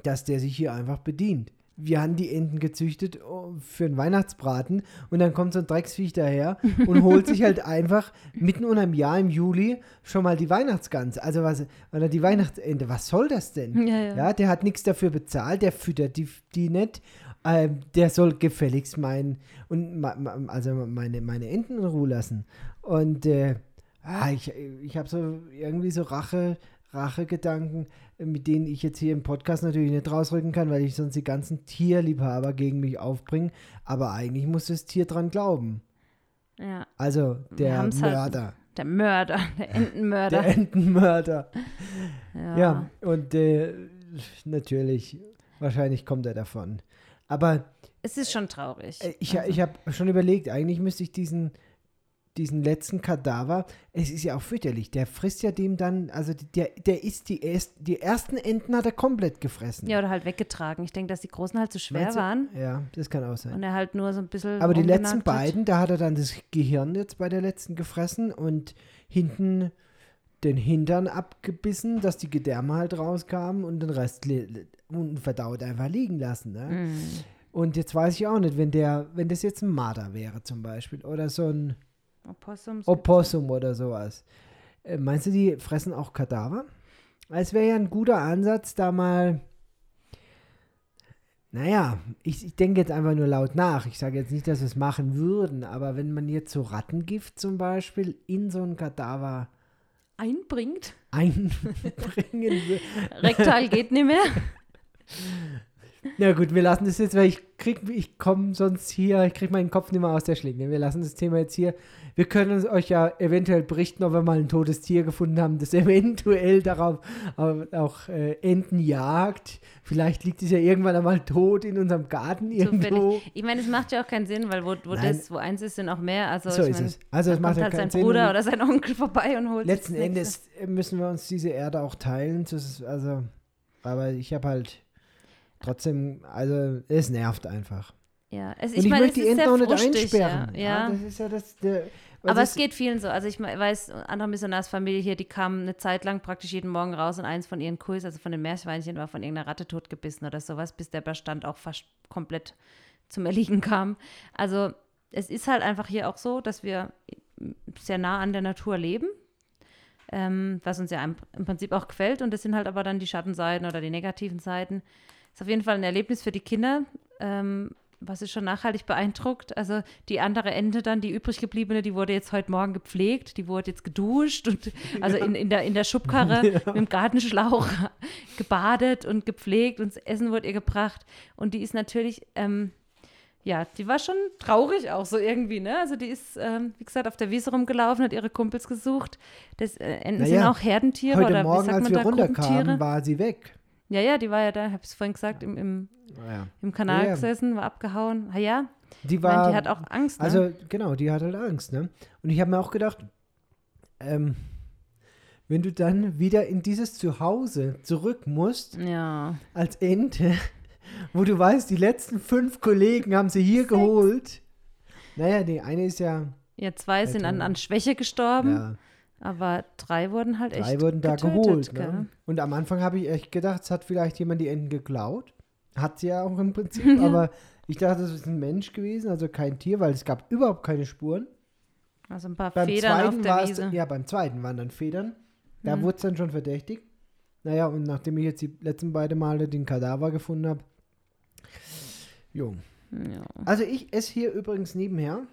Speaker 1: dass der sich hier einfach bedient wir haben die Enten gezüchtet oh, für einen Weihnachtsbraten und dann kommt so ein Drecksviech daher und holt sich halt einfach mitten unter einem Jahr im Juli schon mal die Weihnachtsgans, also was, oder die Weihnachtsente, was soll das denn?
Speaker 2: Ja, ja.
Speaker 1: ja der hat nichts dafür bezahlt, der füttert die, die nicht, äh, der soll gefälligst meinen, und also meine, meine Enten in Ruhe lassen und äh, ah, ich, ich habe so irgendwie so Rache, Rachegedanken, mit denen ich jetzt hier im Podcast natürlich nicht rausrücken kann, weil ich sonst die ganzen Tierliebhaber gegen mich aufbringe. Aber eigentlich muss das Tier dran glauben.
Speaker 2: Ja.
Speaker 1: Also der halt Mörder. Halt,
Speaker 2: der Mörder, der Entenmörder.
Speaker 1: Der Entenmörder.
Speaker 2: ja.
Speaker 1: ja, und äh, natürlich, wahrscheinlich kommt er davon. Aber.
Speaker 2: Es ist schon traurig.
Speaker 1: Äh, ich, also. ich habe schon überlegt, eigentlich müsste ich diesen diesen letzten Kadaver, es ist ja auch fürchterlich. Der frisst ja dem dann, also der, der isst die, erst, die ersten Enten hat er komplett gefressen.
Speaker 2: Ja, oder halt weggetragen. Ich denke, dass die Großen halt zu so schwer waren.
Speaker 1: Ja, das kann auch sein.
Speaker 2: Und er halt nur so ein bisschen.
Speaker 1: Aber die letzten beiden, da hat er dann das Gehirn jetzt bei der letzten gefressen und hinten den Hintern abgebissen, dass die Gedärme halt rauskamen und den Rest unten verdaut einfach liegen lassen. Ne?
Speaker 2: Mm.
Speaker 1: Und jetzt weiß ich auch nicht, wenn der, wenn das jetzt ein Marder wäre zum Beispiel oder so ein
Speaker 2: Opossums
Speaker 1: Opossum oder sowas. Äh, meinst du, die fressen auch Kadaver? Es wäre ja ein guter Ansatz, da mal. Naja, ich, ich denke jetzt einfach nur laut nach. Ich sage jetzt nicht, dass wir es machen würden, aber wenn man jetzt so Rattengift zum Beispiel in so ein Kadaver
Speaker 2: einbringt.
Speaker 1: einbringen.
Speaker 2: Rektal geht nicht mehr.
Speaker 1: Na gut, wir lassen das jetzt, weil ich krieg, ich komme sonst hier, ich krieg meinen Kopf nicht mehr aus der Schlinge. Wir lassen das Thema jetzt hier. Wir können euch ja eventuell berichten, ob wir mal ein totes Tier gefunden haben, das eventuell darauf auch, auch äh, Enten jagt. Vielleicht liegt es ja irgendwann einmal tot in unserem Garten irgendwo.
Speaker 2: Zufällig. Ich meine, es macht ja auch keinen Sinn, weil wo, wo, das, wo eins ist, sind auch mehr. Also,
Speaker 1: So
Speaker 2: ich
Speaker 1: ist
Speaker 2: meine,
Speaker 1: es. Also es macht
Speaker 2: halt
Speaker 1: keinen
Speaker 2: sein
Speaker 1: Sinn.
Speaker 2: Bruder oder sein Onkel vorbei und holt
Speaker 1: letzten. Endes müssen wir uns diese Erde auch teilen. Ist also, aber ich habe halt trotzdem, also es nervt einfach.
Speaker 2: Ja, es,
Speaker 1: Und
Speaker 2: ich
Speaker 1: ich,
Speaker 2: meine, es
Speaker 1: möchte die
Speaker 2: ist
Speaker 1: Enten auch nicht
Speaker 2: frustig,
Speaker 1: einsperren.
Speaker 2: Ja, ja.
Speaker 1: das ist ja das. Der,
Speaker 2: Aber es geht vielen so. Also ich weiß, andere Missionarsfamilie hier, die kamen eine Zeit lang praktisch jeden Morgen raus und eins von ihren Kuis, also von den Meerschweinchen, war von irgendeiner Ratte totgebissen oder sowas, bis der Bestand auch fast komplett zum Erliegen kam. Also es ist halt einfach hier auch so, dass wir sehr nah an der Natur leben, ähm, was uns ja im, im Prinzip auch gefällt. Und das sind halt aber dann die Schattenseiten oder die negativen Seiten. Ist auf jeden Fall ein Erlebnis für die Kinder. Ähm, was ist schon nachhaltig beeindruckt. Also die andere Ente dann, die übrig gebliebene, die wurde jetzt heute Morgen gepflegt, die wurde jetzt geduscht und also in, in, der, in der Schubkarre mit dem Gartenschlauch gebadet und gepflegt und das Essen wurde ihr gebracht. Und die ist natürlich, ähm, ja, die war schon traurig auch so irgendwie, ne? Also die ist, ähm, wie gesagt, auf der Wiese rumgelaufen, hat ihre Kumpels gesucht. Das, äh, Enten sind
Speaker 1: Naja,
Speaker 2: auch Herdentiere
Speaker 1: Heute
Speaker 2: oder wie
Speaker 1: Morgen,
Speaker 2: sagt
Speaker 1: als
Speaker 2: man
Speaker 1: wir
Speaker 2: da,
Speaker 1: runterkamen, war sie weg.
Speaker 2: Ja, ja, die war ja da, ich es vorhin gesagt, im, im,
Speaker 1: Ja.
Speaker 2: im Kanal
Speaker 1: Ja,
Speaker 2: gesessen, war abgehauen. Ah ja,
Speaker 1: Die
Speaker 2: ich meine,
Speaker 1: war.
Speaker 2: die hat auch Angst, ne?
Speaker 1: also, genau, die hat halt Angst, ne? Und ich habe mir auch gedacht, ähm, wenn du dann wieder in dieses Zuhause zurück musst,
Speaker 2: ja.
Speaker 1: als Ente, wo du weißt, die letzten fünf Kollegen haben sie hier geholt. Naja, die eine ist ja,
Speaker 2: Ja, zwei sind an, an Schwäche gestorben,
Speaker 1: ja
Speaker 2: aber drei wurden halt echt
Speaker 1: drei wurden da
Speaker 2: getötet,
Speaker 1: geholt. Ne? Und am Anfang habe ich echt gedacht, es hat vielleicht jemand die Enten geklaut. Hat sie ja auch im Prinzip, aber ich dachte, es ist ein Mensch gewesen, also kein Tier, weil es gab überhaupt keine Spuren.
Speaker 2: Also ein paar
Speaker 1: Beim
Speaker 2: Federn auf der
Speaker 1: es,
Speaker 2: Wiese.
Speaker 1: ja, beim zweiten waren dann Federn. Da
Speaker 2: Mhm.
Speaker 1: wurde es dann schon verdächtig. Naja, und nachdem ich jetzt die letzten beiden Male den Kadaver gefunden habe, jo.
Speaker 2: Ja.
Speaker 1: Also ich esse hier übrigens nebenher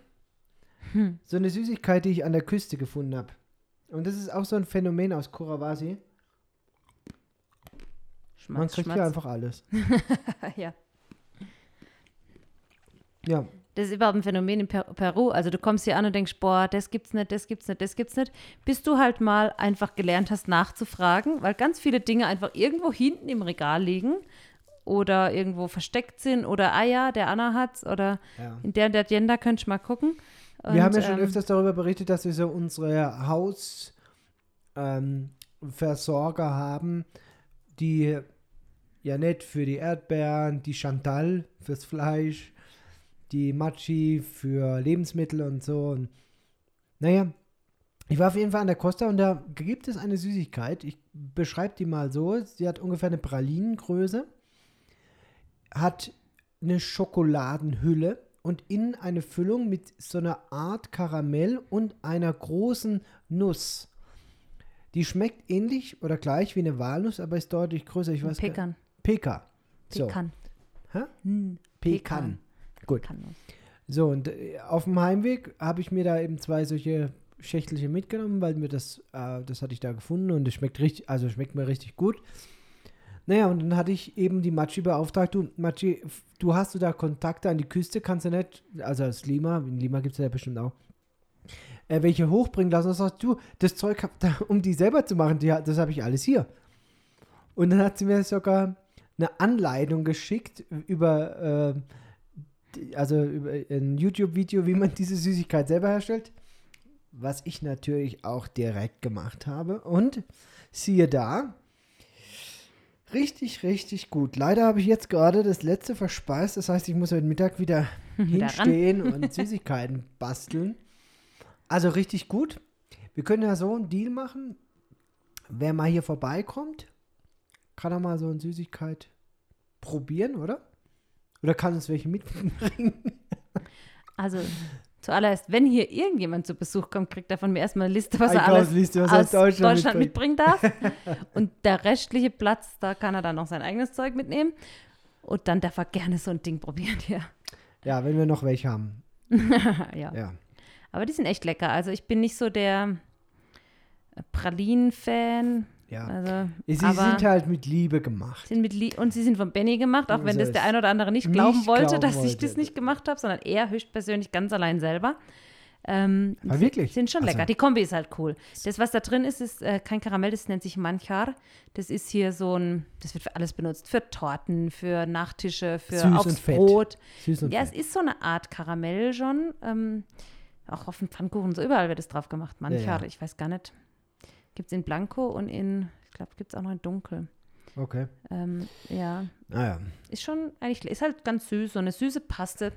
Speaker 2: Hm.
Speaker 1: so eine Süßigkeit, die ich an der Küste gefunden habe. Und das ist auch so ein Phänomen aus Kurawasi. Man
Speaker 2: Schmatz,
Speaker 1: kriegt
Speaker 2: schmatz.
Speaker 1: hier einfach alles.
Speaker 2: ja.
Speaker 1: Ja,
Speaker 2: Das ist überhaupt ein Phänomen in Per- Peru. Also du kommst hier an und denkst, boah, das gibt's nicht, das gibt's nicht, das gibt's nicht. Bis du halt mal einfach gelernt hast, nachzufragen, weil ganz viele Dinge einfach irgendwo hinten im Regal liegen oder irgendwo versteckt sind oder ah ja, der Anna hat's oder
Speaker 1: ja.
Speaker 2: in der und der Agenda könnt ihr mal gucken.
Speaker 1: Wir
Speaker 2: Und,
Speaker 1: haben ja schon
Speaker 2: ähm,
Speaker 1: öfters darüber berichtet, dass wir so unsere Hausversorger ähm, haben, die ja nicht für die Erdbeeren, die Chantal fürs Fleisch, die Machi für Lebensmittel und so. Und, naja, ich war auf jeden Fall an der Costa und da gibt es eine Süßigkeit. Ich beschreibe die mal so. Sie hat ungefähr eine Pralinengröße, hat eine Schokoladenhülle und innen eine Füllung mit so einer Art Karamell und einer großen Nuss. Die schmeckt ähnlich oder gleich wie eine Walnuss, aber ist deutlich größer. Ich weiß
Speaker 2: Pekan.
Speaker 1: Peka. So.
Speaker 2: Pekan.
Speaker 1: Hä?
Speaker 2: Hm,
Speaker 1: Pekan. Gut.
Speaker 2: Pekannuss.
Speaker 1: So, und äh, auf dem Heimweg habe ich mir da eben zwei solche Schächtelchen mitgenommen, weil mir das, äh, das hatte ich da gefunden und es schmeckt richtig, also schmeckt mir richtig gut. Naja, und dann hatte ich eben die Machi beauftragt, du, Machi, f- du hast du da Kontakte an die Küste, kannst du nicht, also aus Lima, in Lima gibt es ja bestimmt auch, äh, welche hochbringen lassen. Und sagst du, das Zeug, hab da, um die selber zu machen, die, das habe ich alles hier. Und dann hat sie mir sogar eine Anleitung geschickt über, äh, also über ein YouTube-Video, wie man diese Süßigkeit selber herstellt. Was ich natürlich auch direkt gemacht habe. Und siehe da, richtig, richtig gut. Leider habe ich jetzt gerade das letzte verspeist. Das heißt, ich muss heute Mittag wieder
Speaker 2: Wieder ran.
Speaker 1: hinstehen und Süßigkeiten basteln. Also richtig gut. Wir können ja so einen Deal machen. Wer mal hier vorbeikommt, kann er mal so eine Süßigkeit probieren, oder? Oder kann uns welche mitbringen?
Speaker 2: Also zuallererst, wenn hier irgendjemand zu Besuch kommt, kriegt er von mir erstmal eine Liste, was er alles
Speaker 1: Einkaufsliste, was
Speaker 2: aus
Speaker 1: Deutschland,
Speaker 2: Deutschland, mitbringen darf. Und der restliche Platz, da kann er dann noch sein eigenes Zeug mitnehmen. Und dann darf er gerne so ein Ding probieren hier.
Speaker 1: Ja, wenn wir noch welche haben.
Speaker 2: ja.
Speaker 1: Ja.
Speaker 2: Aber die sind echt lecker. Also ich bin nicht so der Pralinen-Fan.
Speaker 1: Ja.
Speaker 2: Also,
Speaker 1: Sie sind halt mit Liebe gemacht.
Speaker 2: sind mit Lie und sie sind von Benny gemacht, auch wenn
Speaker 1: So
Speaker 2: das der ein oder andere nicht
Speaker 1: Nicht
Speaker 2: glauben wollte,
Speaker 1: glauben
Speaker 2: dass ich
Speaker 1: wollte.
Speaker 2: das nicht gemacht habe, sondern er höchstpersönlich ganz allein selber. Ähm,
Speaker 1: Aber wirklich?
Speaker 2: Sind schon
Speaker 1: Also-
Speaker 2: lecker. Die Kombi ist halt cool. Das, was da drin ist, ist äh, kein Karamell, das nennt sich Manchar. Das ist hier so ein, das wird für alles benutzt. Für Torten, für Nachtische, für
Speaker 1: Süß
Speaker 2: aufs
Speaker 1: und.
Speaker 2: Brot.
Speaker 1: Süß und
Speaker 2: Ja, es
Speaker 1: fett.
Speaker 2: ist so eine Art Karamell schon. Ähm, auch auf dem Pfannkuchen, so überall wird es drauf gemacht. Manchar,
Speaker 1: ja.
Speaker 2: ich weiß gar nicht. Gibt es in Blanco und in, ich glaube, gibt es auch noch in Dunkel.
Speaker 1: Okay.
Speaker 2: Ähm, ja,
Speaker 1: Naja.
Speaker 2: ist schon eigentlich, ist halt ganz süß, so eine süße Paste.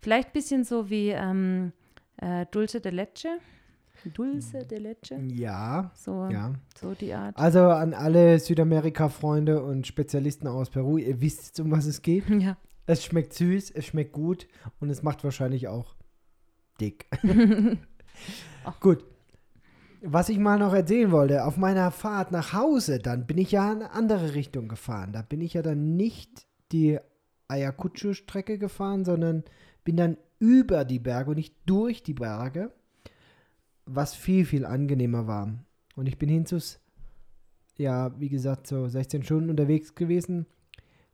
Speaker 2: Vielleicht ein bisschen so wie ähm, äh, Dulce de Leche. Dulce de Leche.
Speaker 1: Ja.
Speaker 2: So,
Speaker 1: Ja.
Speaker 2: so die Art.
Speaker 1: Also an alle Südamerika-Freunde und Spezialisten aus Peru, ihr wisst jetzt, um was es geht.
Speaker 2: Ja.
Speaker 1: Es schmeckt süß, es schmeckt gut und es macht wahrscheinlich auch dick. gut. Was ich mal noch erzählen wollte, auf meiner Fahrt nach Hause, dann bin ich ja in eine andere Richtung gefahren. Da bin ich ja dann nicht die Ayacucho-Strecke gefahren, sondern bin dann über die Berge und nicht durch die Berge, was viel, viel angenehmer war. Und ich bin hin zu, ja, wie gesagt, so 16 Stunden unterwegs gewesen.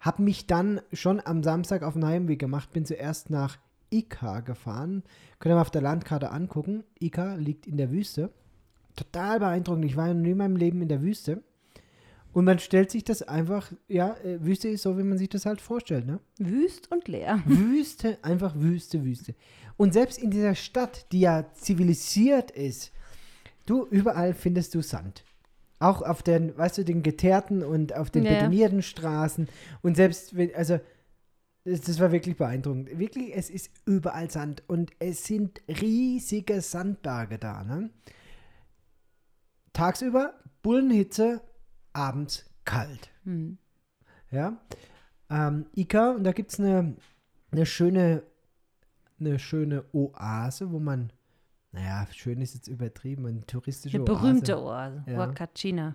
Speaker 1: Hab mich dann schon am Samstag auf den Heimweg gemacht, bin zuerst nach Ica gefahren. Könnt ihr mal auf der Landkarte angucken. Ica liegt in der Wüste. Total beeindruckend. Ich war noch nie in meinem Leben in der Wüste. Und man stellt sich das einfach, ja, äh, Wüste ist so, wie man sich das halt vorstellt, ne?
Speaker 2: Wüst und leer.
Speaker 1: Wüste, einfach Wüste, Wüste. Und selbst in dieser Stadt, die ja zivilisiert ist, du, überall findest du Sand. Auch auf den, weißt du, den geteerten und auf den
Speaker 2: Ja, ja.
Speaker 1: betonierten Straßen. Und selbst, wenn, also, das, das war wirklich beeindruckend. Wirklich, es ist überall Sand. Und es sind riesige Sandberge da, ne? Tagsüber Bullenhitze, abends kalt.
Speaker 2: Hm.
Speaker 1: Ja. Ähm, Ica, und da gibt es eine, eine schöne, eine schöne Oase, wo man, naja, schön ist jetzt übertrieben, eine touristische
Speaker 2: Eine berühmte
Speaker 1: Oase,
Speaker 2: Oase,
Speaker 1: Ja.
Speaker 2: Huacachina.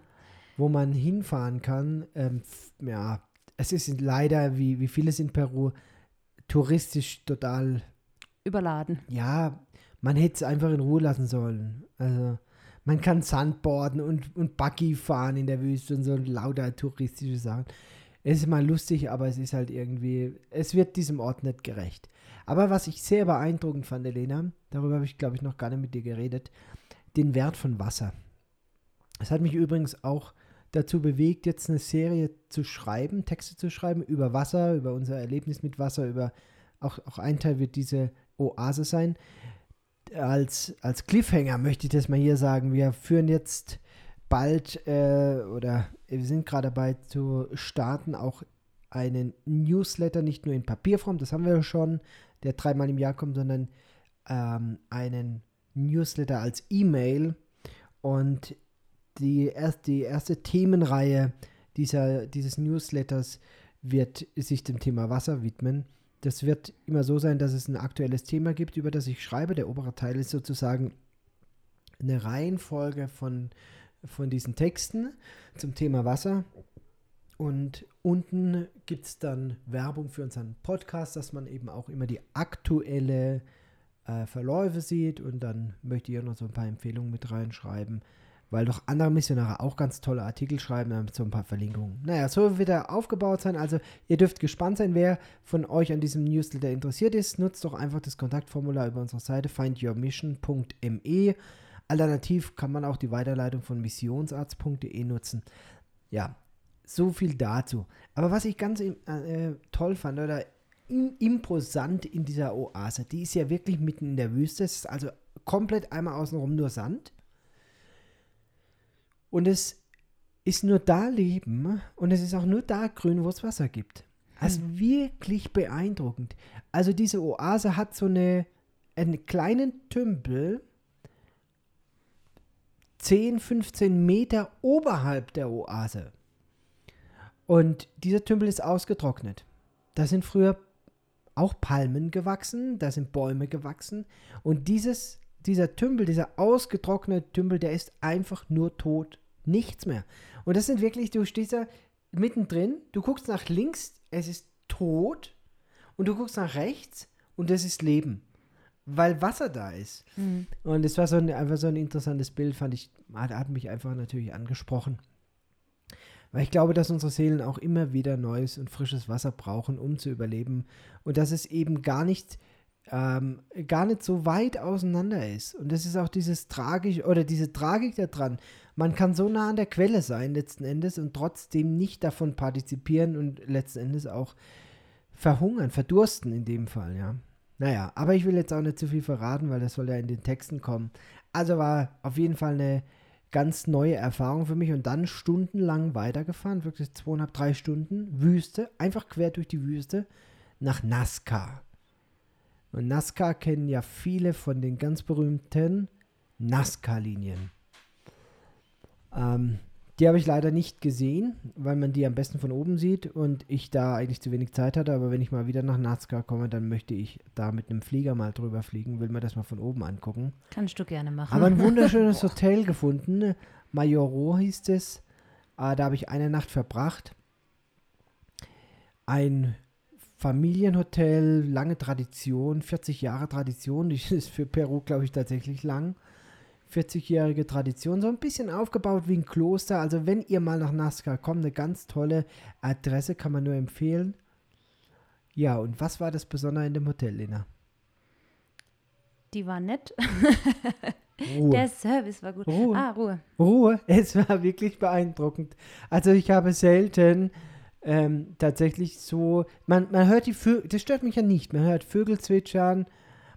Speaker 1: wo man hinfahren kann. Ähm, ja, es ist leider, wie, wie vieles in Peru, touristisch total,
Speaker 2: Überladen.
Speaker 1: ja, man hätte es einfach in Ruhe lassen sollen. Also, man kann Sandboarden und, und Buggy fahren in der Wüste und so lauter touristische Sachen. Es ist mal lustig, aber es ist halt irgendwie, es wird diesem Ort nicht gerecht. Aber was ich sehr beeindruckend fand, Elena, darüber habe ich, glaube ich, noch gar nicht mit dir geredet, den Wert von Wasser. Es hat mich übrigens auch dazu bewegt, jetzt eine Serie zu schreiben, Texte zu schreiben über Wasser, über unser Erlebnis mit Wasser, über auch, auch ein Teil wird diese Oase sein. Als, als Cliffhanger möchte ich das mal hier sagen. Wir führen jetzt bald äh, oder wir sind gerade dabei zu starten, auch einen Newsletter, nicht nur in Papierform, das haben wir schon, der dreimal im Jahr kommt, sondern ähm, einen Newsletter als E-Mail. Und die, erst, die erste Themenreihe dieser, dieses Newsletters wird sich dem Thema Wasser widmen. Das wird immer so sein, dass es ein aktuelles Thema gibt, über das ich schreibe. Der obere Teil ist sozusagen eine Reihenfolge von, von diesen Texten zum Thema Wasser. Und unten gibt es dann Werbung für unseren Podcast, dass man eben auch immer die aktuelle äh, Verläufe sieht. Und dann möchte ich auch noch so ein paar Empfehlungen mit reinschreiben, weil doch andere Missionare auch ganz tolle Artikel schreiben, dann so ein paar Verlinkungen. Naja, so wird er aufgebaut sein. Also ihr dürft gespannt sein, wer von euch an diesem Newsletter interessiert ist. Nutzt doch einfach das Kontaktformular über unsere Seite findyourmission.me. Alternativ kann man auch die Weiterleitung von missionsarzt.de nutzen. Ja, so viel dazu. Aber was ich ganz äh, toll fand oder im- imposant in dieser Oase, die ist ja wirklich mitten in der Wüste. Es ist also komplett einmal außenrum nur Sand. Und es ist nur da Leben und es ist auch nur da grün, wo es Wasser gibt. Also wirklich beeindruckend. Also diese Oase hat so eine, einen kleinen Tümpel, 10, 15 Meter oberhalb der Oase. Und dieser Tümpel ist ausgetrocknet. Da sind früher auch Palmen gewachsen, da sind Bäume gewachsen. Und dieses, dieser Tümpel, dieser ausgetrocknete Tümpel, der ist einfach nur tot. Nichts mehr. Und das sind wirklich, du stehst da mittendrin, du guckst nach links, es ist tot. Und du guckst nach rechts und es ist Leben. weil Wasser da ist.
Speaker 2: Mhm.
Speaker 1: Und es war so ein, einfach so ein interessantes Bild, fand ich, hat, hat mich einfach natürlich angesprochen. Weil ich glaube, dass unsere Seelen auch immer wieder neues und frisches Wasser brauchen, um zu überleben. Und dass es eben gar nicht, ähm, gar nicht so weit auseinander ist. Und das ist auch dieses tragisch oder diese Tragik daran. Man kann so nah an der Quelle sein, letzten Endes, und trotzdem nicht davon partizipieren und letzten Endes auch verhungern, verdursten in dem Fall, ja. Naja, aber ich will jetzt auch nicht zu viel verraten, weil das soll ja in den Texten kommen. Also war auf jeden Fall eine ganz neue Erfahrung für mich und dann stundenlang weitergefahren, wirklich zweieinhalb, drei Stunden, Wüste, einfach quer durch die Wüste nach Nazca. Und Nazca kennen ja viele von den ganz berühmten Nazca-Linien. Ähm, die habe ich leider nicht gesehen, weil man die am besten von oben sieht und ich da eigentlich zu wenig Zeit hatte. Aber wenn ich mal wieder nach Nazca komme, dann möchte ich da mit einem Flieger mal drüber fliegen, will mir das mal von oben angucken.
Speaker 2: Kannst du gerne machen.
Speaker 1: Aber ein wunderschönes Hotel gefunden. Majoro hieß es. Ah, da habe ich eine Nacht verbracht. Ein Familienhotel, lange Tradition, 40 Jahre Tradition. Die ist für Peru, glaube ich, tatsächlich lang. 40-jährige Tradition, so ein bisschen aufgebaut wie ein Kloster. Also wenn ihr mal nach Nazca kommt, eine ganz tolle Adresse, kann man nur empfehlen. Ja, und was war das Besondere in dem Hotel, Lena?
Speaker 2: Die war nett.
Speaker 1: Ruhe.
Speaker 2: Der Service war gut.
Speaker 1: Ruhe.
Speaker 2: Ah, Ruhe.
Speaker 1: Ruhe, es war wirklich beeindruckend. Also ich habe selten ähm, tatsächlich so, man, man hört die Vögel, das stört mich ja nicht, man hört Vögel zwitschern,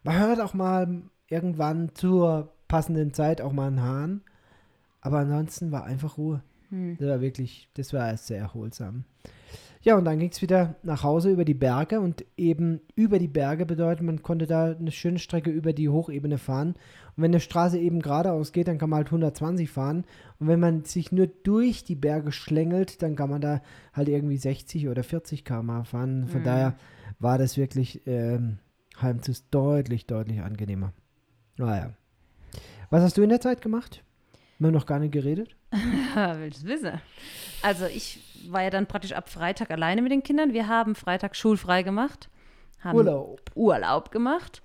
Speaker 1: man hört auch mal irgendwann zur passenden Zeit auch mal einen Hahn, aber ansonsten war einfach Ruhe.
Speaker 2: Hm.
Speaker 1: Das war wirklich, das war sehr erholsam. Ja, und dann ging es wieder nach Hause über die Berge und eben über die Berge bedeutet, man konnte da eine schöne Strecke über die Hochebene fahren. Und wenn eine Straße eben geradeaus geht, dann kann man halt 120 fahren. Und wenn man sich nur durch die Berge schlängelt, dann kann man da halt irgendwie 60 oder 40 km fahren. Von
Speaker 2: Mhm.
Speaker 1: daher war das wirklich ähm, Heimzus deutlich, deutlich angenehmer. Naja. Was hast du in der Zeit gemacht? Wir haben noch gar nicht geredet.
Speaker 2: Willst du wissen? Also ich war ja dann praktisch ab Freitag alleine mit den Kindern. Wir haben Freitag schulfrei gemacht. Haben
Speaker 1: Urlaub.
Speaker 2: Urlaub gemacht.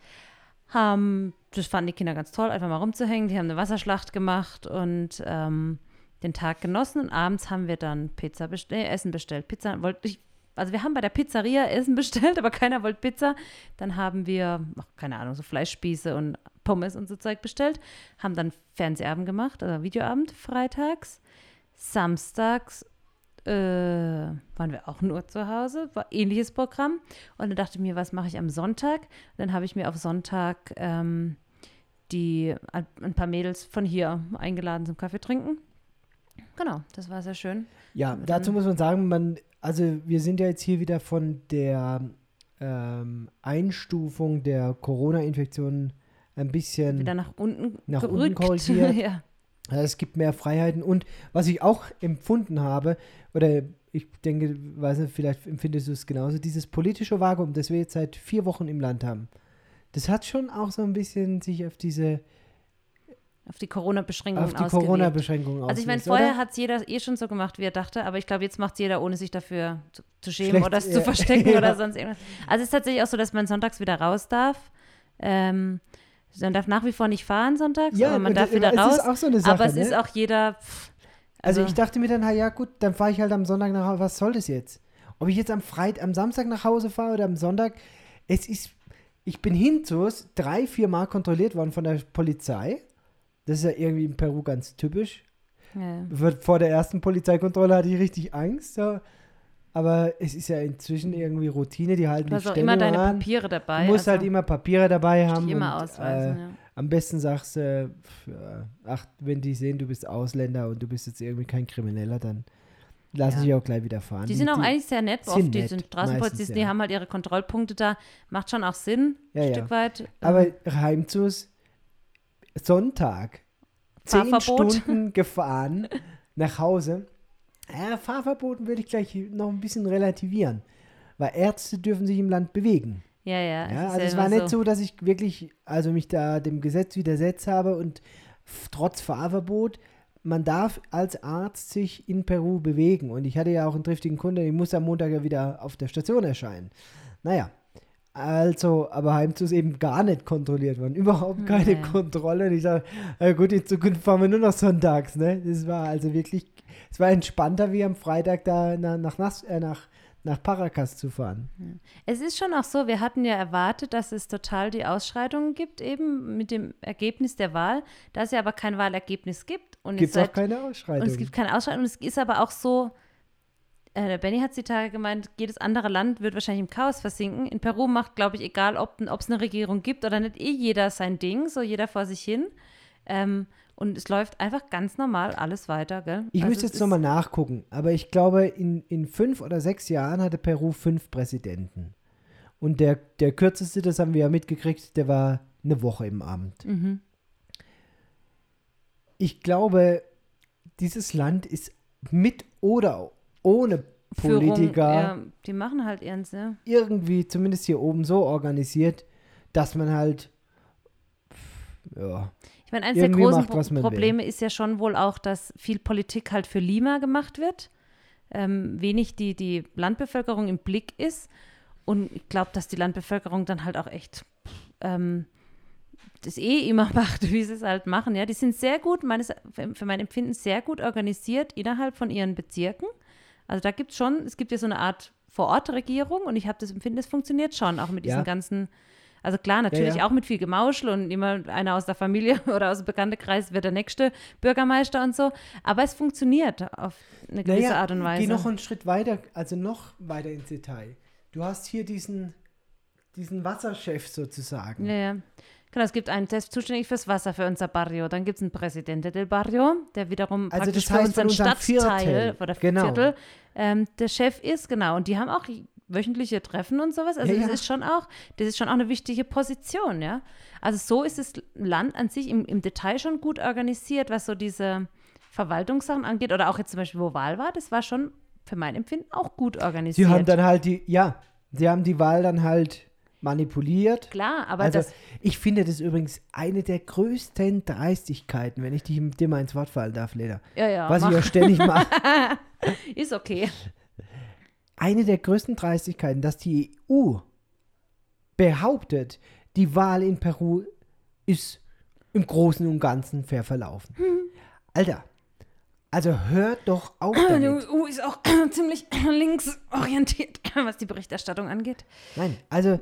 Speaker 2: Haben, das fanden die Kinder ganz toll, einfach mal rumzuhängen. Die haben eine Wasserschlacht gemacht und ähm, den Tag genossen. Und abends haben wir dann Pizza bestell, äh, Essen bestellt. Pizza wollte ich, also wir haben bei der Pizzeria Essen bestellt, aber keiner wollte Pizza. Dann haben wir, ach, keine Ahnung, so Fleischspieße und Pommes und so Zeug bestellt. Haben dann Fernsehabend gemacht, also Videoabend freitags. Samstags äh, waren wir auch nur zu Hause, war ähnliches Programm. Und dann dachte ich mir, was mache ich am Sonntag? Und dann habe ich mir auf Sonntag ähm, die ein paar Mädels von hier eingeladen zum Kaffee trinken. Genau, das war sehr schön.
Speaker 1: Ja, dazu muss man sagen, man, also wir sind ja jetzt hier wieder von der ähm, Einstufung der Corona-Infektion ein bisschen.
Speaker 2: Wieder nach unten
Speaker 1: nach unten
Speaker 2: gerückt.
Speaker 1: korrigiert.
Speaker 2: ja.
Speaker 1: Ja, Es gibt mehr Freiheiten und was ich auch empfunden habe, oder ich denke, weiß nicht, vielleicht empfindest du es genauso, dieses politische Vakuum, das wir jetzt seit vier Wochen im Land haben, das hat schon auch so ein bisschen sich auf diese,
Speaker 2: Auf die Corona-Beschränkungen
Speaker 1: auf die. Corona-Beschränkungen
Speaker 2: Also ich meine, vorher hat es jeder eh schon so gemacht, wie er dachte, aber ich glaube, jetzt macht es jeder, ohne sich dafür zu, zu schämen
Speaker 1: Schlecht,
Speaker 2: oder es
Speaker 1: ja.
Speaker 2: zu verstecken
Speaker 1: Ja.
Speaker 2: oder sonst irgendwas. Also es ist tatsächlich auch so, dass man sonntags wieder raus darf. Ähm, man darf nach wie vor nicht fahren sonntags, aber man darf wieder raus.
Speaker 1: so Sache,
Speaker 2: aber es
Speaker 1: ne?
Speaker 2: ist auch jeder. Pff,
Speaker 1: Also, ich dachte mir dann, ja gut, dann fahre ich halt am Sonntag nach Hause. Was soll das jetzt? Ob ich jetzt am Freit am Samstag nach Hause fahre oder am Sonntag, es ist, ich bin hinzus drei, vier Mal kontrolliert worden von der Polizei. Das ist ja irgendwie in Peru ganz typisch.
Speaker 2: Ja.
Speaker 1: Wird- Vor der ersten Polizeikontrolle hatte ich richtig Angst. So. Aber es ist ja inzwischen irgendwie Routine, die halten
Speaker 2: Du hast
Speaker 1: die
Speaker 2: auch
Speaker 1: Stände
Speaker 2: immer deine
Speaker 1: an.
Speaker 2: Papiere dabei.
Speaker 1: Du musst
Speaker 2: also
Speaker 1: halt immer Papiere dabei haben.
Speaker 2: die immer
Speaker 1: und,
Speaker 2: ausweisen.
Speaker 1: äh,
Speaker 2: ja.
Speaker 1: Am besten sagst du, ja, ach, wenn die sehen, du bist Ausländer und du bist jetzt irgendwie kein Krimineller, dann lassen
Speaker 2: Ja.
Speaker 1: sie auch gleich wieder fahren.
Speaker 2: Die sind auch eigentlich sehr nett,
Speaker 1: sind
Speaker 2: oft die sind Straßenpolizisten,
Speaker 1: meistens,
Speaker 2: die
Speaker 1: ja.
Speaker 2: haben halt ihre Kontrollpunkte da. Macht schon auch Sinn,
Speaker 1: Ja,
Speaker 2: ein
Speaker 1: ja.
Speaker 2: Stück weit.
Speaker 1: Aber
Speaker 2: Ähm,
Speaker 1: Heimzus, Sonntag, zehn. Stunden gefahren nach Hause. Ja, Fahrverboten würde ich gleich noch ein bisschen relativieren. Weil Ärzte dürfen sich im Land bewegen.
Speaker 2: Ja, ja.
Speaker 1: Ja,
Speaker 2: ist
Speaker 1: also es war nicht so, dass ich wirklich, also mich da dem Gesetz widersetzt habe und trotz Fahrverbot, man darf als Arzt sich in Peru bewegen. Und ich hatte ja auch einen triftigen Kunde, ich muss am Montag ja wieder auf der Station erscheinen. Naja, Also, aber Heimzu ist eben gar nicht kontrolliert worden. Überhaupt keine
Speaker 2: Ja.
Speaker 1: Kontrolle. Und ich sage, äh, gut, in Zukunft fahren wir nur noch sonntags. Ne? Das war also wirklich, es war entspannter, wie am Freitag da nach, nach, Nas- äh, nach, nach Paracas zu fahren.
Speaker 2: Es ist schon auch so, wir hatten ja erwartet, dass es total die Ausschreitungen gibt, eben mit dem Ergebnis der Wahl, da es ja aber kein Wahlergebnis gibt. Und
Speaker 1: Gibt es auch keine
Speaker 2: Und
Speaker 1: Ausschreitung.
Speaker 2: es gibt keine Ausschreitung. Und es ist aber auch so, äh, der Benny hat die Tage gemeint, jedes andere Land wird wahrscheinlich im Chaos versinken. In Peru macht, glaube ich, egal, ob es eine Regierung gibt oder nicht, eh jeder sein Ding, so jeder vor sich hin. Ähm, und es läuft einfach ganz normal alles weiter, gell?
Speaker 1: ich
Speaker 2: Also
Speaker 1: müsste jetzt nochmal nachgucken, aber ich glaube, in, in fünf oder sechs Jahren hatte Peru fünf Präsidenten. Und der, der kürzeste, das haben wir ja mitgekriegt, der war eine Woche im Amt.
Speaker 2: Mhm.
Speaker 1: Ich glaube, dieses Land ist mit oder ohne
Speaker 2: Führung,
Speaker 1: Politiker
Speaker 2: ja, die machen halt ihren, ja.
Speaker 1: irgendwie, zumindest hier oben, so organisiert, dass man halt, ja,
Speaker 2: Ich meine, eines der
Speaker 1: Irgendwie
Speaker 2: großen
Speaker 1: macht, was man will.
Speaker 2: Probleme ist ja schon wohl auch, dass viel Politik halt für Lima gemacht wird, ähm, wenig die, die Landbevölkerung im Blick ist. Und ich glaube, dass die Landbevölkerung dann halt auch echt ähm, das eh immer macht, wie sie es halt machen. Ja, die sind sehr gut, meines, für mein Empfinden sehr gut organisiert innerhalb von ihren Bezirken. Also da gibt es schon, es gibt ja so eine Art Vor-Ort-Regierung und ich habe das Empfinden, es funktioniert schon, auch mit diesen
Speaker 1: Ja.
Speaker 2: ganzen, also klar, natürlich
Speaker 1: ja.
Speaker 2: auch mit viel Gemauschel und immer einer aus der Familie oder aus dem Bekanntenkreis wird der nächste Bürgermeister und so, aber es funktioniert auf eine gewisse Art und Weise.
Speaker 1: geh noch einen Schritt weiter, also noch weiter ins Detail. Du hast hier diesen, diesen Wasserchef sozusagen.
Speaker 2: Ja, ja. Genau, es gibt einen, der ist zuständig fürs Wasser für unser Barrio. Dann gibt es einen Presidente del Barrio, der wiederum
Speaker 1: Also
Speaker 2: praktisch
Speaker 1: das
Speaker 2: für
Speaker 1: heißt
Speaker 2: unseren
Speaker 1: von unserem
Speaker 2: Stadtteil
Speaker 1: Viertel.
Speaker 2: oder
Speaker 1: Genau.
Speaker 2: Viertel ähm, der Chef ist, genau. Und die haben auch wöchentliche Treffen und sowas. Also
Speaker 1: Ja,
Speaker 2: das
Speaker 1: ja.
Speaker 2: ist schon auch, das ist schon auch eine wichtige Position, ja. Also so ist das Land an sich im, im Detail schon gut organisiert, was so diese Verwaltungssachen angeht. Oder auch jetzt zum Beispiel, wo Wahl war, das war schon für mein Empfinden auch gut organisiert.
Speaker 1: Sie haben dann halt die, ja, sie haben die Wahl dann halt manipuliert.
Speaker 2: Klar, aber
Speaker 1: also
Speaker 2: das,
Speaker 1: ich finde das übrigens eine der größten Dreistigkeiten, wenn ich dich, dir mal ins Wort fallen darf, Leda.
Speaker 2: ja, ja,
Speaker 1: Was
Speaker 2: mach,
Speaker 1: ich ja ständig mache.
Speaker 2: ist okay.
Speaker 1: Eine der größten Dreistigkeiten, dass die EU behauptet, die Wahl in Peru ist im Großen und Ganzen fair verlaufen. Alter, also hört doch auf
Speaker 2: Die
Speaker 1: damit.
Speaker 2: EU ist auch ziemlich linksorientiert, was die Berichterstattung angeht.
Speaker 1: Nein, also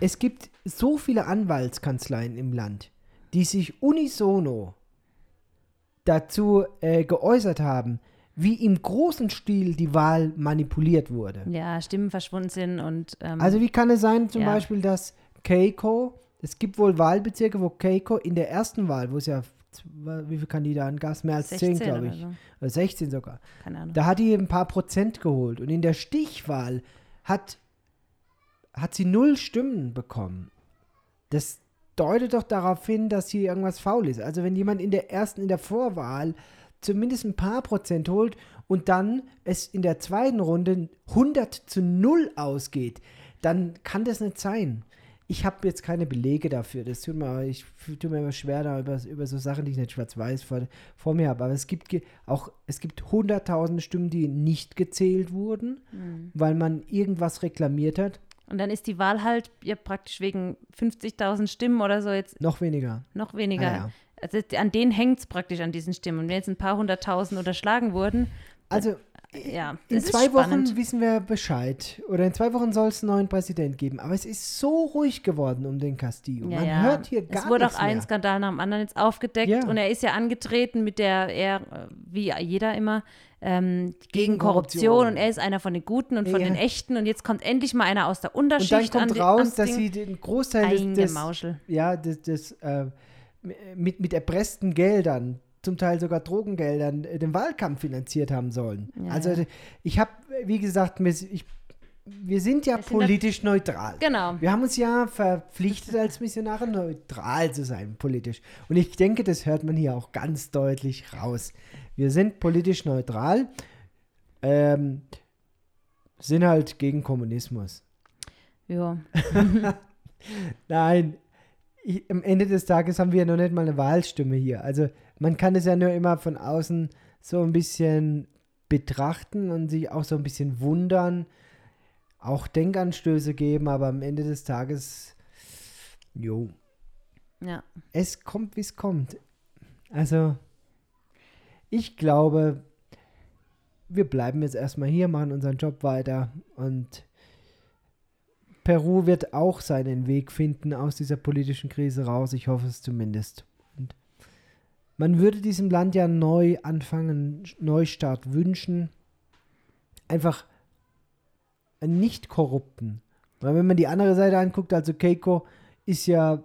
Speaker 1: es gibt so viele Anwaltskanzleien im Land, die sich unisono dazu äh, geäußert haben, wie im großen Stil die Wahl manipuliert wurde.
Speaker 2: Ja, Stimmen verschwunden sind und ähm,
Speaker 1: Also wie kann es sein, zum
Speaker 2: Ja.
Speaker 1: Beispiel, dass Keiko, es gibt wohl Wahlbezirke, wo Keiko in der ersten Wahl, wo es ja, wie viele Kandidaten gab es? Mehr als 10,
Speaker 2: 16
Speaker 1: glaube
Speaker 2: oder
Speaker 1: ich.
Speaker 2: so.
Speaker 1: Oder 16 sogar.
Speaker 2: keine Ahnung.
Speaker 1: Da hat die ein paar Prozent geholt. Und in der Stichwahl hat, hat sie null Stimmen bekommen. Das deutet doch darauf hin, dass hier irgendwas faul ist. Also wenn jemand in der ersten, in der Vorwahl zumindest ein paar Prozent holt und dann es in der zweiten Runde 100 zu 0 ausgeht, dann kann das nicht sein. Ich habe jetzt keine Belege dafür. Das tut mir, ich tue mir immer schwer, da über, über so Sachen, die ich nicht schwarz-weiß vor, vor mir habe. Aber es gibt auch, es gibt hunderttausende Stimmen, die nicht gezählt wurden, weil man irgendwas reklamiert hat.
Speaker 2: Und dann ist die Wahl halt ja praktisch wegen 50.000 Stimmen oder so jetzt
Speaker 1: Noch weniger.
Speaker 2: noch weniger.
Speaker 1: Ah, ja.
Speaker 2: Also an denen hängt es praktisch an diesen Stimmen. Und wenn jetzt ein paar hunderttausend unterschlagen wurden,
Speaker 1: Also
Speaker 2: ja,
Speaker 1: in
Speaker 2: das ist
Speaker 1: zwei. Wochen wissen wir Bescheid. Oder in zwei Wochen soll es einen neuen Präsident geben. Aber es ist so ruhig geworden um den Castillo.
Speaker 2: Ja,
Speaker 1: Man
Speaker 2: ja.
Speaker 1: hört hier gar
Speaker 2: Es wurde auch
Speaker 1: nichts
Speaker 2: ein
Speaker 1: mehr.
Speaker 2: Skandal nach dem anderen jetzt aufgedeckt
Speaker 1: Ja.
Speaker 2: und er ist ja angetreten mit der, er, äh, wie jeder immer, ähm, gegen,
Speaker 1: Gegen
Speaker 2: Korruption.
Speaker 1: Korruption.
Speaker 2: und er ist einer von den Guten und von
Speaker 1: Ja.
Speaker 2: den Echten und jetzt kommt endlich mal einer aus der
Speaker 1: Und dann
Speaker 2: Unterschicht
Speaker 1: kommt
Speaker 2: an
Speaker 1: raus, dass sie den Großteil des, des, ja, des, des äh, mit, mit erpressten Geldern, zum Teil sogar Drogengeldern, äh, den Wahlkampf finanziert haben sollen.
Speaker 2: Ja,
Speaker 1: also
Speaker 2: ja.
Speaker 1: ich habe, wie gesagt, ich, wir sind ja
Speaker 2: Wir sind
Speaker 1: politisch neutral.
Speaker 2: Genau.
Speaker 1: Wir haben uns ja verpflichtet, als Missionare neutral zu sein, politisch. Und ich denke, das hört man hier auch ganz deutlich raus. Wir sind politisch neutral, ähm, sind halt gegen Kommunismus.
Speaker 2: Ja.
Speaker 1: Nein, ich, am Ende des Tages haben wir ja noch nicht mal eine Wahlstimme hier. Also man kann es ja nur immer von außen so ein bisschen betrachten und sich auch so ein bisschen wundern. auch Denkanstöße geben, aber am Ende des Tages, jo,
Speaker 2: Ja.
Speaker 1: es kommt, wie es kommt. Also, ich glaube, wir bleiben jetzt erstmal hier, machen unseren Job weiter und Peru wird auch seinen Weg finden aus dieser politischen Krise raus. Ich hoffe es zumindest. Und man würde diesem Land ja neu anfangen, Neustart wünschen. Einfach einen nicht korrupten. Weil wenn man die andere Seite anguckt, also Keiko ist ja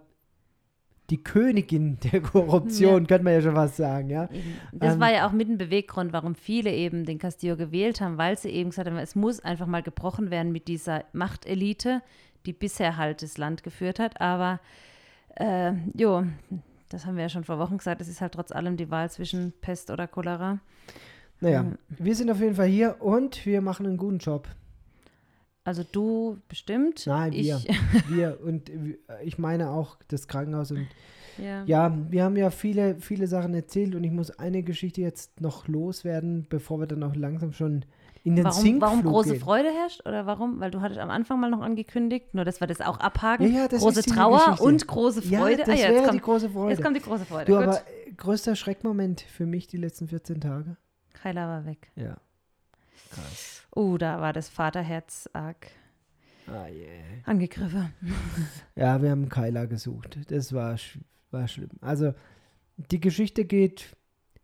Speaker 1: die Königin der Korruption, könnte man ja schon fast sagen, ja.
Speaker 2: Das
Speaker 1: Ähm,
Speaker 2: war ja auch mit ein Beweggrund, warum viele eben den Castillo gewählt haben, weil sie eben gesagt haben, es muss einfach mal gebrochen werden mit dieser Machtelite, die bisher halt das Land geführt hat. Aber äh, jo, das haben wir ja schon vor Wochen gesagt, es ist halt trotz allem die Wahl zwischen Pest oder Cholera.
Speaker 1: Naja,
Speaker 2: Mhm.
Speaker 1: wir sind auf jeden Fall hier und wir machen einen guten Job.
Speaker 2: Also du bestimmt.
Speaker 1: Nein, wir.
Speaker 2: ich,
Speaker 1: Wir und wir- ich meine auch das Krankenhaus und
Speaker 2: ja.
Speaker 1: ja, wir haben ja viele, viele Sachen erzählt und ich muss eine Geschichte jetzt noch loswerden, bevor wir dann auch langsam schon in den
Speaker 2: Warum,
Speaker 1: Sinkflug
Speaker 2: warum große
Speaker 1: gehen.
Speaker 2: Freude herrscht oder warum? Weil du hattest am Anfang mal noch angekündigt, nur dass wir das auch abhaken.
Speaker 1: Ja, ja, das
Speaker 2: große
Speaker 1: ist
Speaker 2: Trauer
Speaker 1: Geschichte.
Speaker 2: und große Freude.
Speaker 1: Ja, das
Speaker 2: ah, ja,
Speaker 1: wäre
Speaker 2: jetzt,
Speaker 1: die
Speaker 2: kommt,
Speaker 1: große Freude.
Speaker 2: jetzt kommt die große Freude.
Speaker 1: du,
Speaker 2: Gut.
Speaker 1: aber äh, größter Schreckmoment für mich die letzten 14 Tage?
Speaker 2: Kyla war weg.
Speaker 1: Ja. Krass.
Speaker 2: Oh, da war das Vaterherz arg
Speaker 1: Ah, yeah.
Speaker 2: angegriffen.
Speaker 1: Ja, wir haben Kyla gesucht. Das war, war schlimm. Also, die Geschichte geht.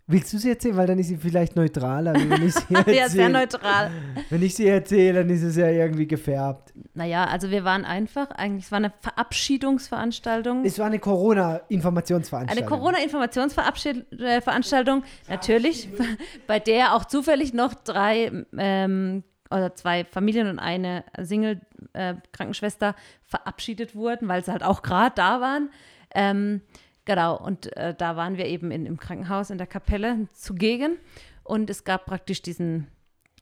Speaker 1: Willst du sie erzählen? Weil dann ist sie vielleicht neutraler. Wenn ich sie
Speaker 2: ja, sehr
Speaker 1: erzähle.
Speaker 2: neutral.
Speaker 1: Wenn ich sie erzähle, dann ist es ja irgendwie gefärbt.
Speaker 2: Naja, also wir waren einfach, eigentlich, es war eine Verabschiedungsveranstaltung.
Speaker 1: Es war eine Corona-Informationsveranstaltung.
Speaker 2: Eine Corona-Informationsveranstaltung, natürlich, bei der auch zufällig noch drei ähm, oder zwei Familien und eine Single-Krankenschwester verabschiedet wurden, weil sie halt auch gerade da waren. Ähm, genau, und äh, da waren wir eben in, im Krankenhaus in der Kapelle zugegen und es gab praktisch diesen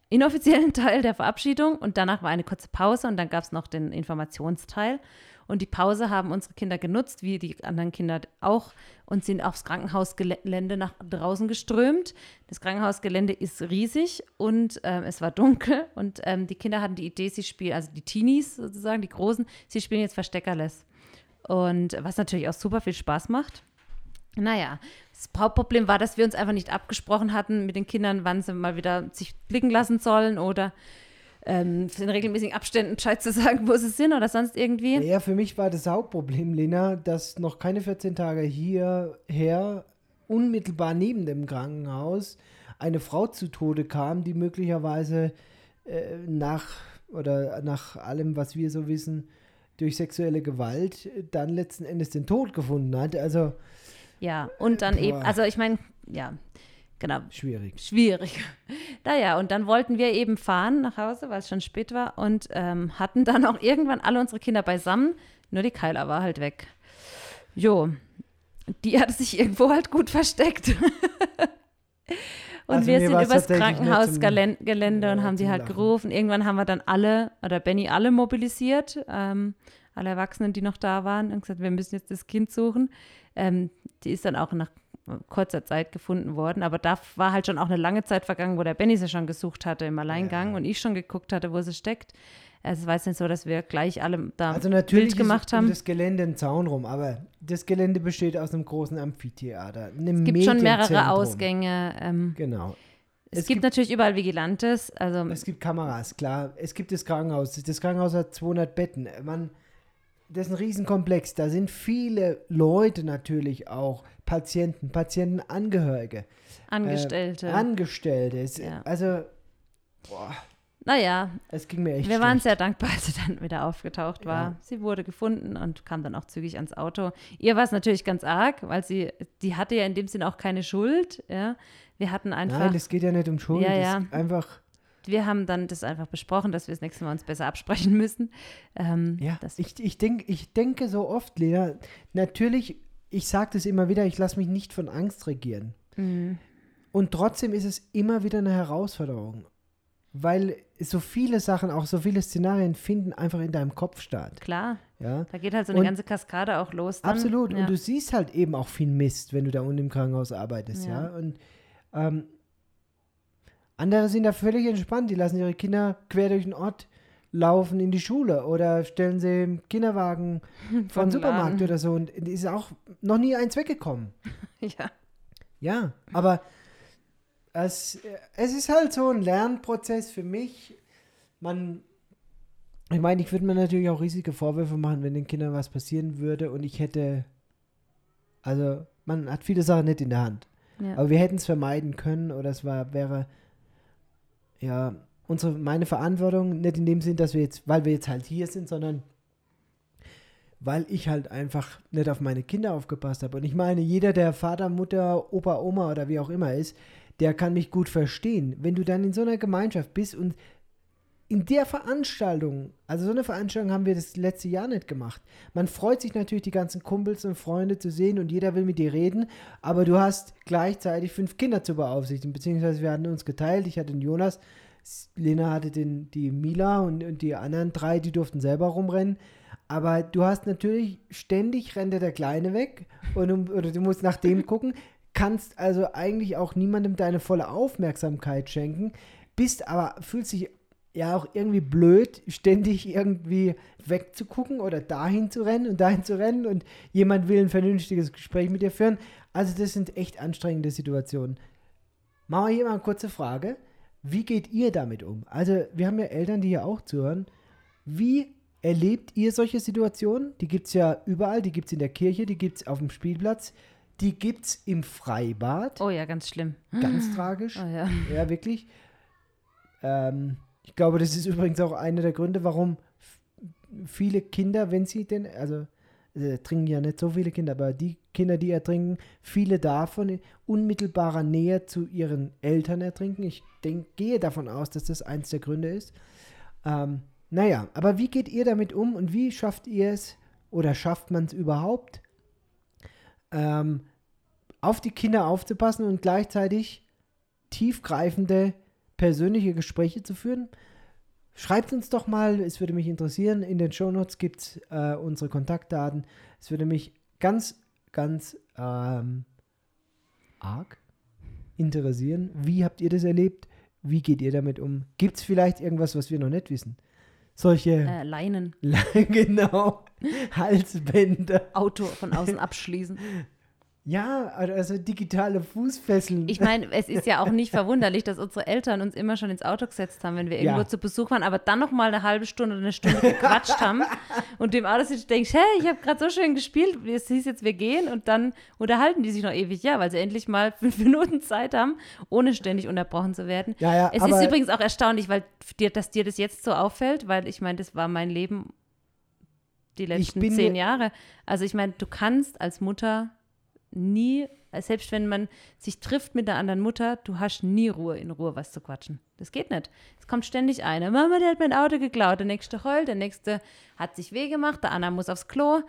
Speaker 2: inoffiziellen Teil der Verabschiedung und danach war eine kurze Pause und dann gab es noch den Informationsteil. Und die Pause haben unsere Kinder genutzt, wie die anderen Kinder auch, und sind aufs Krankenhausgelände nach draußen geströmt. Das Krankenhausgelände ist riesig und ähm, es war dunkel und ähm, die Kinder hatten die Idee, sie spielen, also die Teenies sozusagen, die Großen, sie spielen jetzt Versteckerless. Und was natürlich auch super viel Spaß macht. Naja, das Hauptproblem war, dass wir uns einfach nicht abgesprochen hatten mit den Kindern, wann sie mal wieder sich blicken lassen sollen oder ähm, in regelmäßigen Abständen Bescheid zu sagen, wo sie sind oder sonst irgendwie.
Speaker 1: Ja, für mich war das Hauptproblem, Lena, dass noch keine 14 Tage hierher, unmittelbar neben dem Krankenhaus, eine Frau zu Tode kam, die möglicherweise äh, nach oder nach allem, was wir so wissen, durch sexuelle Gewalt äh, dann letzten Endes den Tod gefunden hat. Also
Speaker 2: Ja, und dann eben,
Speaker 1: Boah.
Speaker 2: also ich meine, ja, genau,
Speaker 1: schwierig.
Speaker 2: schwierig. Naja, und dann wollten wir eben fahren nach Hause, weil es schon spät war und ähm, hatten dann auch irgendwann alle unsere Kinder beisammen, nur die Kyla war halt weg. Jo, die hatte sich irgendwo halt gut versteckt. Und
Speaker 1: Also
Speaker 2: wir sind übers Krankenhausgelände und
Speaker 1: ja,
Speaker 2: haben
Speaker 1: zum
Speaker 2: halt
Speaker 1: Lachen.
Speaker 2: gerufen. Irgendwann haben wir dann alle, oder Benny alle mobilisiert, ähm, alle Erwachsenen, die noch da waren, und gesagt, wir müssen jetzt das Kind suchen. Ähm, die ist dann auch nach kurzer Zeit gefunden worden, aber da war halt schon auch eine lange Zeit vergangen, wo der Benny sie schon gesucht hatte im Alleingang
Speaker 1: Ja.
Speaker 2: und ich schon geguckt hatte, wo sie steckt. Also es war jetzt nicht so, dass wir gleich alle da
Speaker 1: Also natürlich
Speaker 2: Bild gemacht
Speaker 1: ist um
Speaker 2: haben.
Speaker 1: das Gelände ein Zaun rum, aber das Gelände besteht aus einem großen Amphitheater. Einem
Speaker 2: es gibt schon mehrere. Ausgänge. Ähm,
Speaker 1: Genau.
Speaker 2: es,
Speaker 1: Es
Speaker 2: gibt,
Speaker 1: gibt-
Speaker 2: natürlich überall Vigilantes. Also
Speaker 1: Es gibt Kameras, klar. Es gibt das Krankenhaus. Das Krankenhaus hat 200 Betten. Man, das ist ein Riesenkomplex. Da sind viele Leute natürlich auch. Patienten, Patientenangehörige,
Speaker 2: Angestellte.
Speaker 1: Äh, Angestellte. Es,
Speaker 2: Ja.
Speaker 1: Also, boah,
Speaker 2: naja,
Speaker 1: es ging mir echt
Speaker 2: wir waren sehr dankbar, als sie dann wieder aufgetaucht war.
Speaker 1: Ja.
Speaker 2: Sie wurde gefunden und kam dann auch zügig ans Auto. Ihr war es natürlich ganz arg, weil sie, die hatte ja in dem Sinn auch keine Schuld. Ja. Wir hatten einfach,
Speaker 1: Nein, es geht ja nicht um Schuld.
Speaker 2: Ja, ja.
Speaker 1: einfach,
Speaker 2: wir haben dann das einfach besprochen, dass wir das nächste Mal uns besser absprechen müssen. Ähm,
Speaker 1: ja. Ich, ich, denk, ich denke so oft, Lena, natürlich, ich sage das immer wieder, ich lasse mich nicht von Angst regieren.
Speaker 2: Mhm.
Speaker 1: Und trotzdem ist es immer wieder eine Herausforderung. Weil so viele Sachen, auch so viele Szenarien finden einfach in deinem Kopf statt.
Speaker 2: Klar,
Speaker 1: Ja,
Speaker 2: da geht halt so eine
Speaker 1: Und-
Speaker 2: ganze Kaskade auch los. Dann.
Speaker 1: absolut.
Speaker 2: Ja.
Speaker 1: Und du siehst halt eben auch viel Mist, wenn du da unten im Krankenhaus arbeitest. Ja,
Speaker 2: Ja.
Speaker 1: und ähm, andere sind da völlig entspannt. Die lassen ihre Kinder quer durch den Ort laufen in die Schule oder stellen sie im Kinderwagen vor den
Speaker 2: Vom
Speaker 1: Supermarkt oder so und ist auch noch nie eins weggekommen.
Speaker 2: Ja.
Speaker 1: Ja, aber es, es ist halt so ein Lernprozess für mich. Man, ich meine, ich würde mir natürlich auch riesige Vorwürfe machen, wenn den Kindern was passieren würde und ich hätte, also man hat viele Sachen nicht in der Hand.
Speaker 2: ja.
Speaker 1: Aber wir hätten es vermeiden können oder es war, wäre, ja, unsere, meine Verantwortung, nicht in dem Sinn, dass wir jetzt, weil wir jetzt halt hier sind, sondern weil ich halt einfach nicht auf meine Kinder aufgepasst habe. Und ich meine, jeder, der Vater, Mutter, Opa, Oma oder wie auch immer ist, der kann mich gut verstehen. Wenn du dann in so einer Gemeinschaft bist und in der Veranstaltung, also so eine Veranstaltung haben wir das letzte Jahr nicht gemacht. Man freut sich natürlich, die ganzen Kumpels und Freunde zu sehen und jeder will mit dir reden, aber du hast gleichzeitig fünf Kinder zu beaufsichtigen, beziehungsweise wir hatten uns geteilt. Ich hatte den Jonas, Lena hatte den, die Mila und, und die anderen drei, die durften selber rumrennen. Aber du hast natürlich ständig rennt der Kleine weg und um, oder du musst nach dem gucken, kannst also eigentlich auch niemandem deine volle Aufmerksamkeit schenken, bist aber, fühlst dich ja auch irgendwie blöd, ständig irgendwie wegzugucken oder dahin zu rennen und dahin zu rennen und jemand will ein vernünftiges Gespräch mit dir führen. Also das sind echt anstrengende Situationen. Machen wir hier mal eine kurze Frage. Wie geht ihr damit um? Also wir haben ja Eltern, die hier auch zuhören. Wie erlebt ihr solche Situationen? Die gibt es ja überall. Die gibt es in der Kirche, die gibt es auf dem Spielplatz, die gibt es im Freibad.
Speaker 2: Oh ja, ganz schlimm.
Speaker 1: Ganz tragisch.
Speaker 2: Oh ja.
Speaker 1: Ja, wirklich. Ähm, ich glaube, das ist übrigens auch einer der Gründe, warum viele Kinder, wenn sie denn, also äh, trinken ja nicht so viele Kinder, aber die Kinder, die ertrinken, viele davon in unmittelbarer Nähe zu ihren Eltern ertrinken. Ich denk, gehe davon aus, dass das eins der Gründe ist. Ähm, naja, aber wie geht ihr damit um und wie schafft ihr es oder schafft man es überhaupt, ähm, auf die Kinder aufzupassen und gleichzeitig tiefgreifende persönliche Gespräche zu führen? Schreibt uns doch mal, es würde mich interessieren. In den Shownotes gibt es äh, unsere Kontaktdaten. Es würde mich ganz, ganz ähm, arg interessieren. Wie habt ihr das erlebt? Wie geht ihr damit um? Gibt es vielleicht irgendwas, was wir noch nicht wissen? Solche,
Speaker 2: Äh, Leinen,
Speaker 1: genau, Halsbänder.
Speaker 2: Auto von außen abschließen.
Speaker 1: Ja, also digitale Fußfesseln.
Speaker 2: Ich meine, es ist ja auch nicht verwunderlich, dass unsere Eltern uns immer schon ins Auto gesetzt haben, wenn wir irgendwo
Speaker 1: Ja.
Speaker 2: zu Besuch waren, aber dann noch mal eine halbe Stunde oder eine Stunde gequatscht haben und du im Auto sitzt und denkst, hey, ich habe gerade so schön gespielt, es hieß jetzt, wir gehen und dann unterhalten die sich noch ewig, ja, weil sie endlich mal fünf Minuten Zeit haben, ohne ständig unterbrochen zu werden.
Speaker 1: Ja, ja,
Speaker 2: es ist übrigens auch erstaunlich, weil dir, dass dir das jetzt so auffällt, weil ich meine, das war mein Leben die letzten zehn Jahre. Also ich meine, du kannst als Mutter nie, selbst wenn man sich trifft mit einer anderen Mutter, du hast nie Ruhe, in Ruhe was zu quatschen. Das geht nicht. Es kommt ständig einer. Mama, der hat mein Auto geklaut. Der nächste heult, der nächste hat sich weh gemacht, der Anna muss aufs Klo.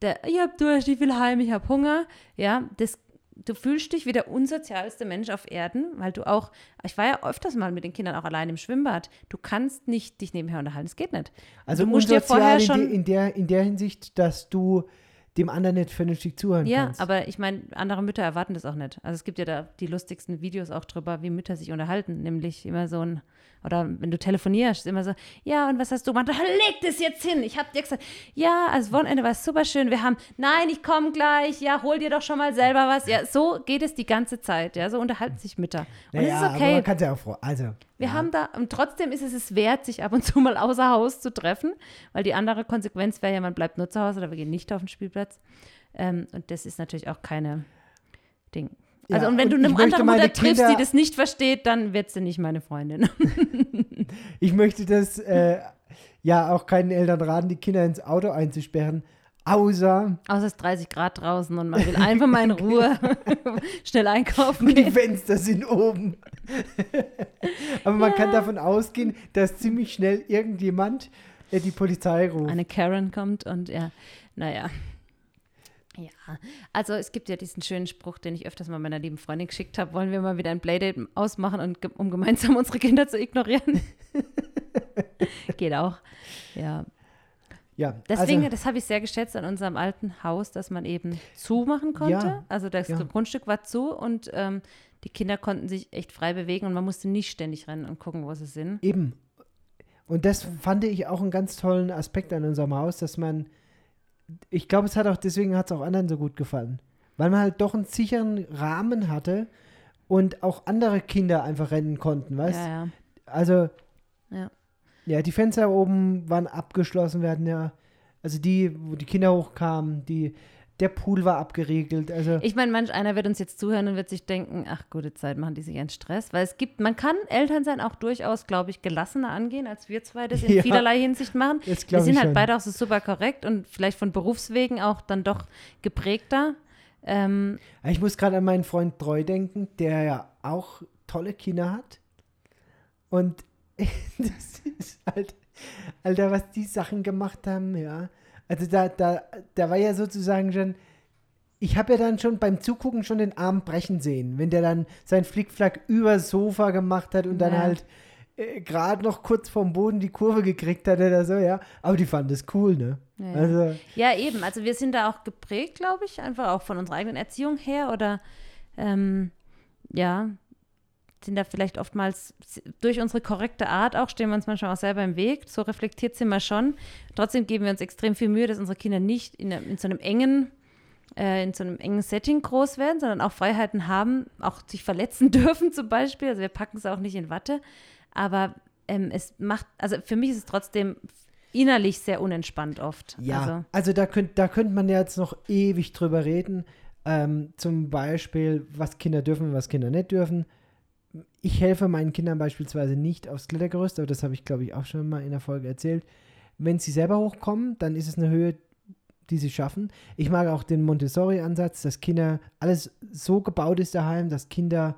Speaker 2: Der, ich hab Durst, ich will heim, ich hab Hunger. Ja, das, du fühlst dich wie der unsozialste Mensch auf Erden, weil du auch, ich war ja öfters mal mit den Kindern auch allein im Schwimmbad. Du kannst nicht dich nebenher unterhalten, das geht nicht.
Speaker 1: also
Speaker 2: du musst dir
Speaker 1: unsozial
Speaker 2: vorher schon
Speaker 1: in, der, in der Hinsicht, dass du dem anderen nicht vernünftig zuhören
Speaker 2: Ja,
Speaker 1: kannst.
Speaker 2: aber ich meine, andere Mütter erwarten das auch nicht. Also es gibt ja da die lustigsten Videos auch drüber, wie Mütter sich unterhalten, nämlich immer so ein, oder wenn du telefonierst, immer so, ja, und was hast du gemacht? Leg das jetzt hin. Ich hab dir gesagt, ja, also Wochenende war super schön. Wir haben, nein, ich komme gleich, ja, hol dir doch schon mal selber was. Ja, so geht es die ganze Zeit, ja, so unterhalten sich Mütter. Und
Speaker 1: naja,
Speaker 2: es ist okay.
Speaker 1: man kann ja auch vor. Also,
Speaker 2: Wir
Speaker 1: ja.
Speaker 2: haben da, und trotzdem ist es es wert, sich ab und zu mal außer Haus zu treffen, weil die andere Konsequenz wäre ja, man bleibt nur zu Hause oder wir gehen nicht auf den Spielplatz. Ähm, und das ist natürlich auch keine Ding.
Speaker 1: Ja,
Speaker 2: Also, und wenn du eine andere Mutter triffst,
Speaker 1: Kinder-
Speaker 2: die das nicht versteht, dann wird sie nicht meine Freundin.
Speaker 1: Ich möchte das äh, ja auch keinen Eltern raten, die Kinder ins Auto einzusperren, außer
Speaker 2: Außer es ist 30 Grad draußen und man will einfach mal in Ruhe schnell einkaufen
Speaker 1: die
Speaker 2: gehen.
Speaker 1: Fenster sind oben. Aber man kann davon ausgehen, dass ziemlich schnell irgendjemand äh, die Polizei ruft.
Speaker 2: Eine Karen kommt und ja, naja. Ja, also es gibt ja diesen schönen Spruch, den ich öfters mal meiner lieben Freundin geschickt habe. Wollen wir mal wieder ein Playdate ausmachen, und, um gemeinsam unsere Kinder zu ignorieren? Geht auch. Ja,
Speaker 1: ja,
Speaker 2: deswegen,
Speaker 1: also,
Speaker 2: das habe ich sehr geschätzt an unserem alten Haus, dass man eben zumachen konnte.
Speaker 1: Ja,
Speaker 2: also das
Speaker 1: ja.
Speaker 2: Grundstück war zu und ähm, die Kinder konnten sich echt frei bewegen und man musste nicht ständig rennen und gucken, wo sie sind.
Speaker 1: eben. Und das fand ich auch einen ganz tollen Aspekt an unserem Haus, dass man, ich glaube, es hat auch, deswegen hat es auch anderen so gut gefallen. Weil man halt doch einen sicheren Rahmen hatte und auch andere Kinder einfach rennen konnten, weißt
Speaker 2: Ja, ja.
Speaker 1: Also,
Speaker 2: Ja.
Speaker 1: ja, die Fenster oben waren abgeschlossen, wir hatten ja, also die, wo die Kinder hochkamen, die, der Pool war abgeriegelt, also,
Speaker 2: Ich meine, manch einer wird uns jetzt zuhören und wird sich denken, ach, gute Zeit, machen die sich einen Stress. Weil es gibt, man kann Elternsein auch durchaus, glaube ich, gelassener angehen, als wir zwei das in
Speaker 1: Ja.
Speaker 2: vielerlei Hinsicht machen. Wir sind halt
Speaker 1: schon.
Speaker 2: beide auch so super korrekt und vielleicht von Berufswegen auch dann doch geprägter. Ähm,
Speaker 1: ich muss gerade an meinen Freund Treu denken, der ja auch tolle Kinder hat. Und das ist halt, Alter, was die Sachen gemacht haben, ja. Also da, da, da war ja sozusagen schon, ich habe ja dann schon beim Zugucken schon den Arm brechen sehen, wenn der dann sein Flickflack übers Sofa gemacht hat und dann
Speaker 2: Ja.
Speaker 1: halt äh, gerade noch kurz vom Boden die Kurve gekriegt hat oder so, ja. Aber die fanden das cool, ne?
Speaker 2: Ja, ja.
Speaker 1: Also,
Speaker 2: Ja, eben. Also wir sind da auch geprägt, glaube ich, einfach auch von unserer eigenen Erziehung her oder ähm, ja, sind da vielleicht oftmals durch unsere korrekte Art auch, stehen wir uns manchmal auch selber im Weg. So reflektiert sind wir schon. Trotzdem geben wir uns extrem viel Mühe, dass unsere Kinder nicht in, in so einem engen äh, in so einem engen Setting groß werden, sondern auch Freiheiten haben, auch sich verletzen dürfen zum Beispiel. Also wir packen es auch nicht in Watte. Aber ähm, es macht, also für mich ist es trotzdem innerlich sehr unentspannt oft.
Speaker 1: Ja,
Speaker 2: Also,
Speaker 1: also, da könnte da könnt man ja jetzt noch ewig drüber reden. Ähm, zum Beispiel, was Kinder dürfen und was Kinder nicht dürfen. Ich helfe meinen Kindern beispielsweise nicht aufs Klettergerüst, aber das habe ich, glaube ich, auch schon mal in der Folge erzählt. Wenn sie selber hochkommen, dann ist es eine Höhe, die sie schaffen. Ich mag auch den Montessori-Ansatz, dass Kinder alles so gebaut ist daheim, dass Kinder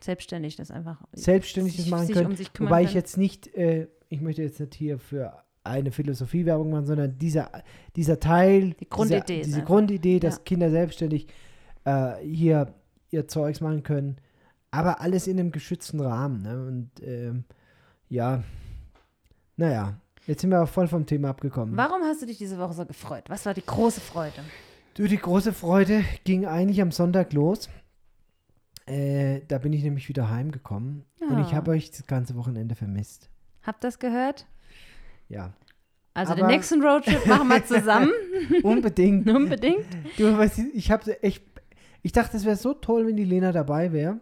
Speaker 2: selbstständig das einfach
Speaker 1: selbstständig das
Speaker 2: sich-
Speaker 1: machen
Speaker 2: sich
Speaker 1: können.
Speaker 2: um
Speaker 1: Wobei ich jetzt nicht, äh, ich möchte jetzt nicht hier für eine Philosophiewerbung machen, sondern dieser, dieser Teil,
Speaker 2: Die Grundidee
Speaker 1: dieser, diese. Grundidee, dass
Speaker 2: Ja.
Speaker 1: Kinder selbstständig äh, hier ihr Zeugs machen können, aber alles in einem geschützten Rahmen. Ne? Und ähm, ja, naja, jetzt sind wir auch voll vom Thema abgekommen.
Speaker 2: Warum hast du dich diese Woche so gefreut? Was war die große Freude?
Speaker 1: Du, die große Freude ging eigentlich am Sonntag los. Äh, da bin ich nämlich wieder heimgekommen und ich
Speaker 2: Ah.
Speaker 1: habe euch das ganze Wochenende vermisst.
Speaker 2: Habt das gehört?
Speaker 1: Ja,
Speaker 2: Also
Speaker 1: Aber-
Speaker 2: den nächsten Roadtrip machen wir zusammen,
Speaker 1: unbedingt.
Speaker 2: unbedingt.
Speaker 1: Du, weißt, ich habe echt, ich dachte, es wäre so toll, wenn die Lena dabei wäre.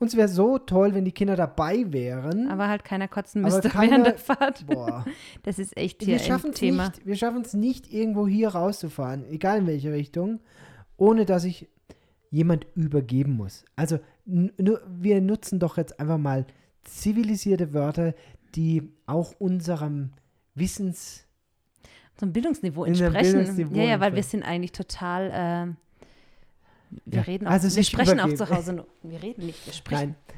Speaker 1: Und es wäre so toll, wenn die Kinder dabei wären.
Speaker 2: Aber halt keiner kotzen müsste
Speaker 1: keiner-
Speaker 2: während der Fahrt.
Speaker 1: Boah.
Speaker 2: Das ist echt hier
Speaker 1: wir schaffen
Speaker 2: ein
Speaker 1: es
Speaker 2: Thema.
Speaker 1: nicht, wir schaffen es nicht, irgendwo hier rauszufahren, egal in welche Richtung, ohne dass ich jemand übergeben muss. Also wir nutzen doch jetzt einfach mal zivilisierte Wörter, die auch unserem Wissens
Speaker 2: ein Bildungsniveau entsprechen.
Speaker 1: Bildungsniveau
Speaker 2: ja, ja, weil wir sind eigentlich total. ähm, wir
Speaker 1: Ja,
Speaker 2: reden auch,
Speaker 1: also
Speaker 2: wir sprechen auch
Speaker 1: übergeben.
Speaker 2: zu Hause nur. Wir reden nicht, wir sprechen.
Speaker 1: Nein.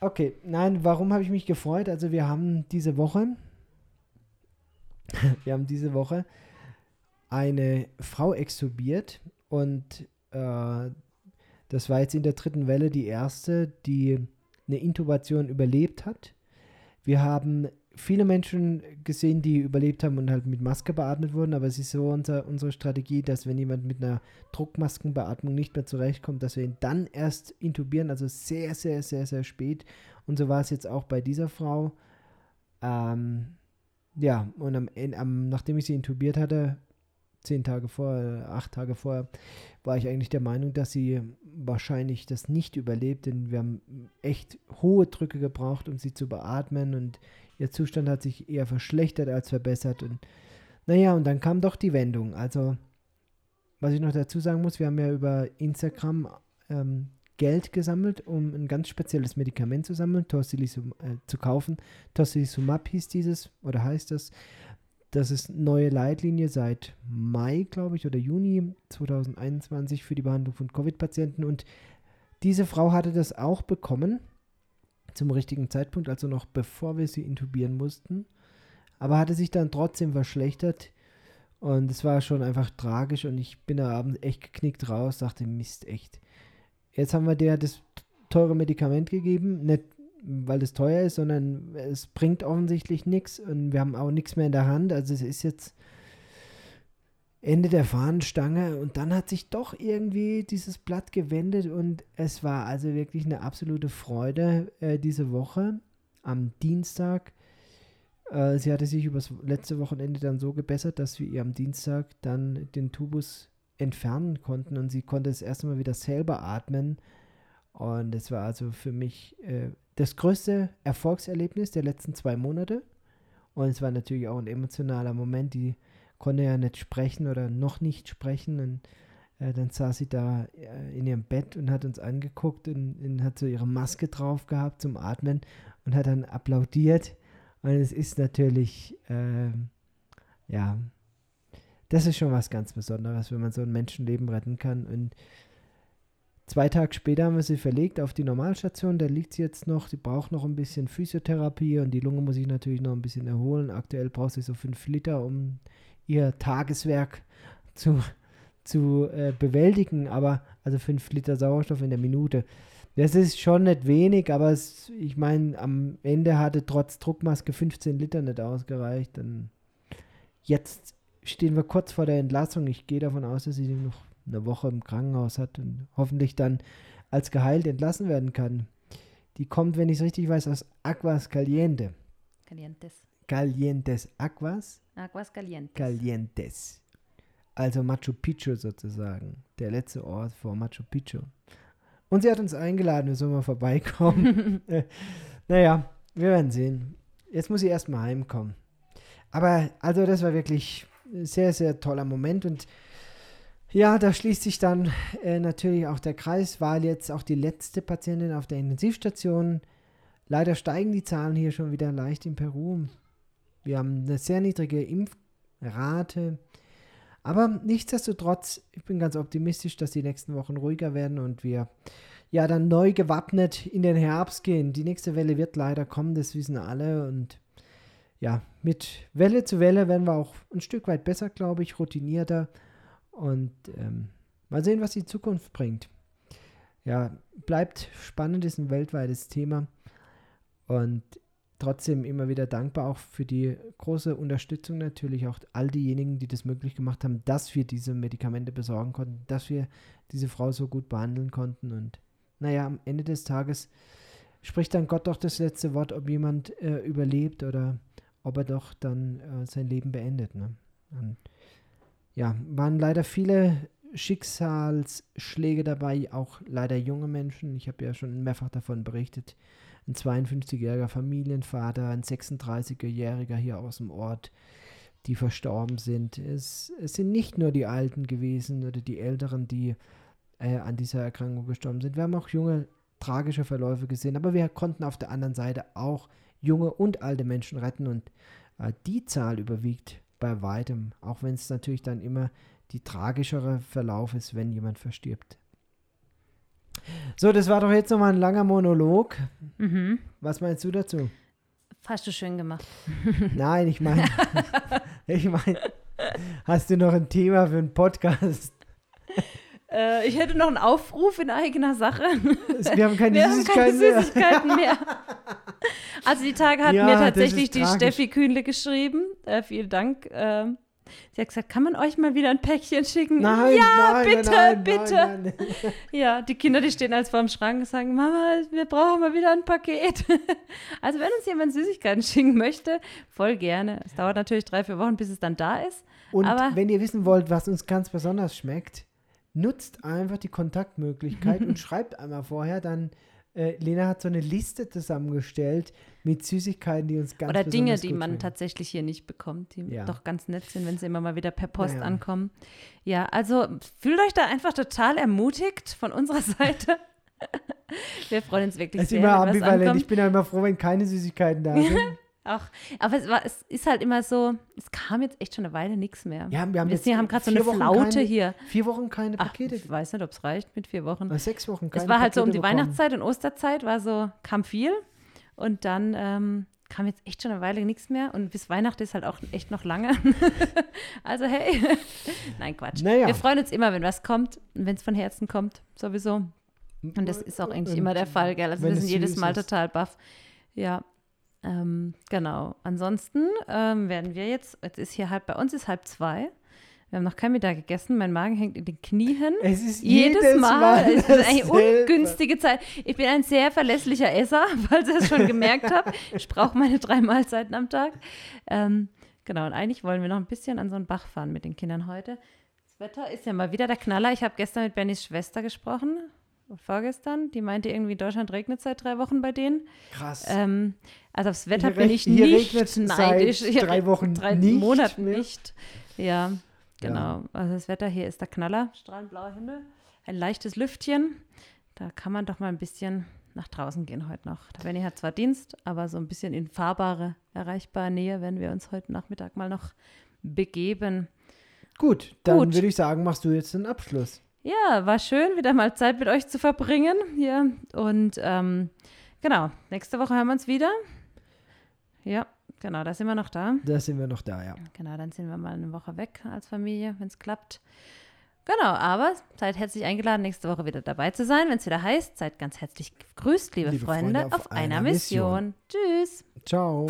Speaker 1: Okay, nein, warum habe ich mich gefreut? Also wir haben diese Woche, wir haben diese Woche eine Frau extubiert und äh, das war jetzt in der dritten Welle die erste, die eine Intubation überlebt hat. Wir haben viele Menschen gesehen, die überlebt haben und halt mit Maske beatmet wurden, aber es ist so unser, unsere Strategie, dass wenn jemand mit einer Druckmaskenbeatmung nicht mehr zurechtkommt, dass wir ihn dann erst intubieren, also sehr, sehr, sehr, sehr spät. Und so war es jetzt auch bei dieser Frau. Ähm, ja, und am, am, nachdem ich sie intubiert hatte, zehn Tage vorher, acht Tage vorher, war ich eigentlich der Meinung, dass sie wahrscheinlich das nicht überlebt, denn wir haben echt hohe Drücke gebraucht, um sie zu beatmen und ihr Zustand hat sich eher verschlechtert als verbessert. Und naja, und dann kam doch die Wendung. Also, was ich noch dazu sagen muss, wir haben ja über Instagram ähm, Geld gesammelt, um ein ganz spezielles Medikament zu sammeln, Tocilizum, äh, zu kaufen. Tocilizumab hieß dieses, oder heißt das. Das ist neue Leitlinie seit Mai, glaube ich, oder Juni 2021 für die Behandlung von Covid-Patienten. Und diese Frau hatte das auch bekommen zum richtigen Zeitpunkt, also noch bevor wir sie intubieren mussten. Aber hatte sich dann trotzdem verschlechtert. Und es war schon einfach tragisch und ich bin da abends echt geknickt raus, dachte, Mist, echt. Jetzt haben wir der das teure Medikament gegeben, nicht weil es teuer ist, sondern es bringt offensichtlich nichts und wir haben auch nichts mehr in der Hand. Also es ist jetzt Ende der Fahnenstange und dann hat sich doch irgendwie dieses Blatt gewendet und es war also wirklich eine absolute Freude äh, diese Woche am Dienstag Äh, sie hatte sich übers letzte Wochenende dann so gebessert, dass wir ihr am Dienstag dann den Tubus entfernen konnten und sie konnte das erste Mal wieder selber atmen. Und es war also für mich äh, das größte Erfolgserlebnis der letzten zwei Monate. Und es war natürlich auch ein emotionaler Moment. Die konnte ja nicht sprechen oder noch nicht sprechen. Und äh, dann saß sie da äh, in ihrem Bett und hat uns angeguckt und, und, hat so ihre Maske drauf gehabt zum Atmen und hat dann applaudiert. Und es ist natürlich, ähm, ja, das ist schon was ganz Besonderes, wenn man so ein Menschenleben retten kann. Und zwei Tage später haben wir sie verlegt auf die Normalstation. Da liegt sie jetzt noch. Sie braucht noch ein bisschen Physiotherapie und die Lunge muss sich natürlich noch ein bisschen erholen. Aktuell braucht sie so fünf Liter, um ihr Tageswerk zu, zu äh, bewältigen. Aber also fünf Liter Sauerstoff in der Minute. Das ist schon nicht wenig, aber es, ich meine, am Ende hatte trotz Druckmaske 15 Liter nicht ausgereicht. Und jetzt stehen wir kurz vor der Entlassung. Ich gehe davon aus, dass sie noch eine Woche im Krankenhaus hat und hoffentlich dann als geheilt entlassen werden kann. Die kommt, wenn ich es richtig weiß, aus Aguas Caliente.
Speaker 2: Calientes.
Speaker 1: Calientes. Aguas?
Speaker 2: Aguas Calientes.
Speaker 1: Calientes. Also Machu Picchu sozusagen. Der letzte Ort vor Machu Picchu. Und sie hat uns eingeladen, wir sollen mal vorbeikommen. naja, wir werden sehen. Jetzt muss sie erstmal heimkommen. Aber also das war wirklich sehr, sehr toller Moment. Und ja, da schließt sich dann äh, natürlich auch der Kreis, weil jetzt auch die letzte Patientin auf der Intensivstation. Leider steigen die Zahlen hier schon wieder leicht in Peru. Wir haben eine sehr niedrige Impfrate. Aber nichtsdestotrotz, ich bin ganz optimistisch, dass die nächsten Wochen ruhiger werden und wir ja dann neu gewappnet in den Herbst gehen. Die nächste Welle wird leider kommen, das wissen alle. Und ja, mit Welle zu Welle werden wir auch ein Stück weit besser, glaube ich, routinierter. Und ähm, mal sehen, was die Zukunft bringt. Ja, bleibt spannend, ist ein weltweites Thema. Und trotzdem immer wieder dankbar auch für die große Unterstützung natürlich auch all diejenigen, die das möglich gemacht haben, dass wir diese Medikamente besorgen konnten, dass wir diese Frau so gut behandeln konnten. Und naja, am Ende des Tages spricht dann Gott doch das letzte Wort, ob jemand äh, überlebt oder ob er doch dann äh, sein Leben beendet. Ne? Und ja, waren leider viele Schicksalsschläge dabei, auch leider junge Menschen. Ich habe ja schon mehrfach davon berichtet. Ein 52-jähriger Familienvater, ein 36-jähriger hier aus dem Ort, die verstorben sind. Es, es, sind nicht nur die Alten gewesen oder die Älteren, die äh, an dieser Erkrankung gestorben sind. Wir haben auch junge tragische Verläufe gesehen, aber wir konnten auf der anderen Seite auch junge und alte Menschen retten und äh, die Zahl überwiegt bei weitem, auch wenn es natürlich dann immer die tragischere Verlauf ist, wenn jemand verstirbt. So, das war doch jetzt nochmal ein langer Monolog. Mhm. Was meinst du dazu?
Speaker 2: Hast du schön gemacht.
Speaker 1: Nein, ich meine, ich meine, hast du noch ein Thema für einen Podcast?
Speaker 2: Äh, ich hätte noch einen Aufruf in eigener Sache.
Speaker 1: Wir haben keine, Wir Süßigkeiten, haben keine Süßigkeiten mehr.
Speaker 2: Also die Tage hat ja, mir tatsächlich die tragisch. Steffi Kühnle geschrieben. Äh, vielen Dank. Ähm, sie hat gesagt, kann man euch mal wieder ein Päckchen schicken?
Speaker 1: Nein,
Speaker 2: ja,
Speaker 1: nein,
Speaker 2: bitte,
Speaker 1: nein,
Speaker 2: bitte. Ja, die Kinder, die stehen als vor dem Schrank und sagen, Mama, wir brauchen mal wieder ein Paket. also wenn uns jemand Süßigkeiten schicken möchte, voll gerne. Es dauert natürlich drei, vier Wochen, bis es dann da ist.
Speaker 1: Und
Speaker 2: aber
Speaker 1: wenn ihr wissen wollt, was uns ganz besonders schmeckt, nutzt einfach die Kontaktmöglichkeit und schreibt einmal vorher, dann äh, Lena hat so eine Liste zusammengestellt mit Süßigkeiten, die uns ganz
Speaker 2: Oder Dinge, die
Speaker 1: man
Speaker 2: finden. tatsächlich hier nicht bekommt, die ja. doch ganz nett sind, wenn sie immer mal wieder per Post naja. ankommen. Ja, also fühlt euch da einfach total ermutigt von unserer Seite. Wir freuen uns wirklich
Speaker 1: es
Speaker 2: sehr.
Speaker 1: Ist immer ambivalent. Ich bin ja immer froh, wenn keine Süßigkeiten da sind.
Speaker 2: Ach, aber es, war, es ist halt immer so, es kam jetzt echt schon eine Weile nichts mehr.
Speaker 1: Ja, wir haben,
Speaker 2: jetzt haben gerade so eine Flaute
Speaker 1: keine,
Speaker 2: hier.
Speaker 1: Vier Wochen keine Pakete.
Speaker 2: Ach, ich weiß nicht, ob es reicht mit vier Wochen.
Speaker 1: Oder sechs Wochen keine
Speaker 2: Es war halt
Speaker 1: Pakete
Speaker 2: so um die
Speaker 1: bekommen.
Speaker 2: Weihnachtszeit und Osterzeit, war so, kam viel. Und dann ähm, kam jetzt echt schon eine Weile nichts mehr. Und bis Weihnachten ist halt auch echt noch lange. also hey, nein, Quatsch.
Speaker 1: Naja.
Speaker 2: Wir freuen uns immer, wenn was kommt und wenn es von Herzen kommt, sowieso. Und das ist auch eigentlich und immer der Fall, gell? Also wir sind jedes Mal ist. total baff. Ja, ähm, genau. Ansonsten ähm, werden wir jetzt, jetzt ist hier halb, bei uns ist halb zwei. Wir haben noch kein Mittag gegessen. Mein Magen hängt in den Knien.
Speaker 1: Es ist
Speaker 2: Jedes,
Speaker 1: jedes
Speaker 2: Mal.
Speaker 1: Mal
Speaker 2: Es ist eine ungünstige Zeit. Ich bin ein sehr verlässlicher Esser, falls ihr es schon gemerkt habt. Ich brauche meine drei Mahlzeiten am Tag. Ähm, genau, und eigentlich wollen wir noch ein bisschen an so einen Bach fahren mit den Kindern heute. Das Wetter ist ja mal wieder der Knaller. Ich habe gestern mit Bennys Schwester gesprochen, vorgestern. Die meinte irgendwie, Deutschland regnet seit drei Wochen bei denen.
Speaker 1: Krass.
Speaker 2: Ähm, also aufs Wetter
Speaker 1: Hier
Speaker 2: bin ich
Speaker 1: hier
Speaker 2: nicht
Speaker 1: seit
Speaker 2: neidisch. Hier
Speaker 1: drei Wochen
Speaker 2: drei
Speaker 1: nicht
Speaker 2: Monaten
Speaker 1: mehr.
Speaker 2: nicht. Ja, genau. Also das Wetter hier ist der Knaller. Strahlend blauer Himmel, ein leichtes Lüftchen. Da kann man doch mal ein bisschen nach draußen gehen heute noch. Der Benny hat zwar Dienst, aber so ein bisschen in fahrbare, erreichbare Nähe werden wir uns heute Nachmittag mal noch begeben.
Speaker 1: Gut, dann
Speaker 2: Gut.
Speaker 1: würde ich sagen, machst du jetzt den Abschluss.
Speaker 2: Ja, war schön, wieder mal Zeit mit euch zu verbringen hier. Und ähm, genau, nächste Woche hören wir uns wieder. Ja, genau, da sind wir noch da.
Speaker 1: Da sind wir noch da, ja.
Speaker 2: Genau, dann sind wir mal eine Woche weg als Familie, wenn es klappt. Genau, aber seid herzlich eingeladen, nächste Woche wieder dabei zu sein, wenn es wieder heißt. Seid ganz herzlich gegrüßt, liebe,
Speaker 1: Liebe
Speaker 2: Freunde,
Speaker 1: Freunde,
Speaker 2: auf, einer Mission. Tschüss.
Speaker 1: Ciao.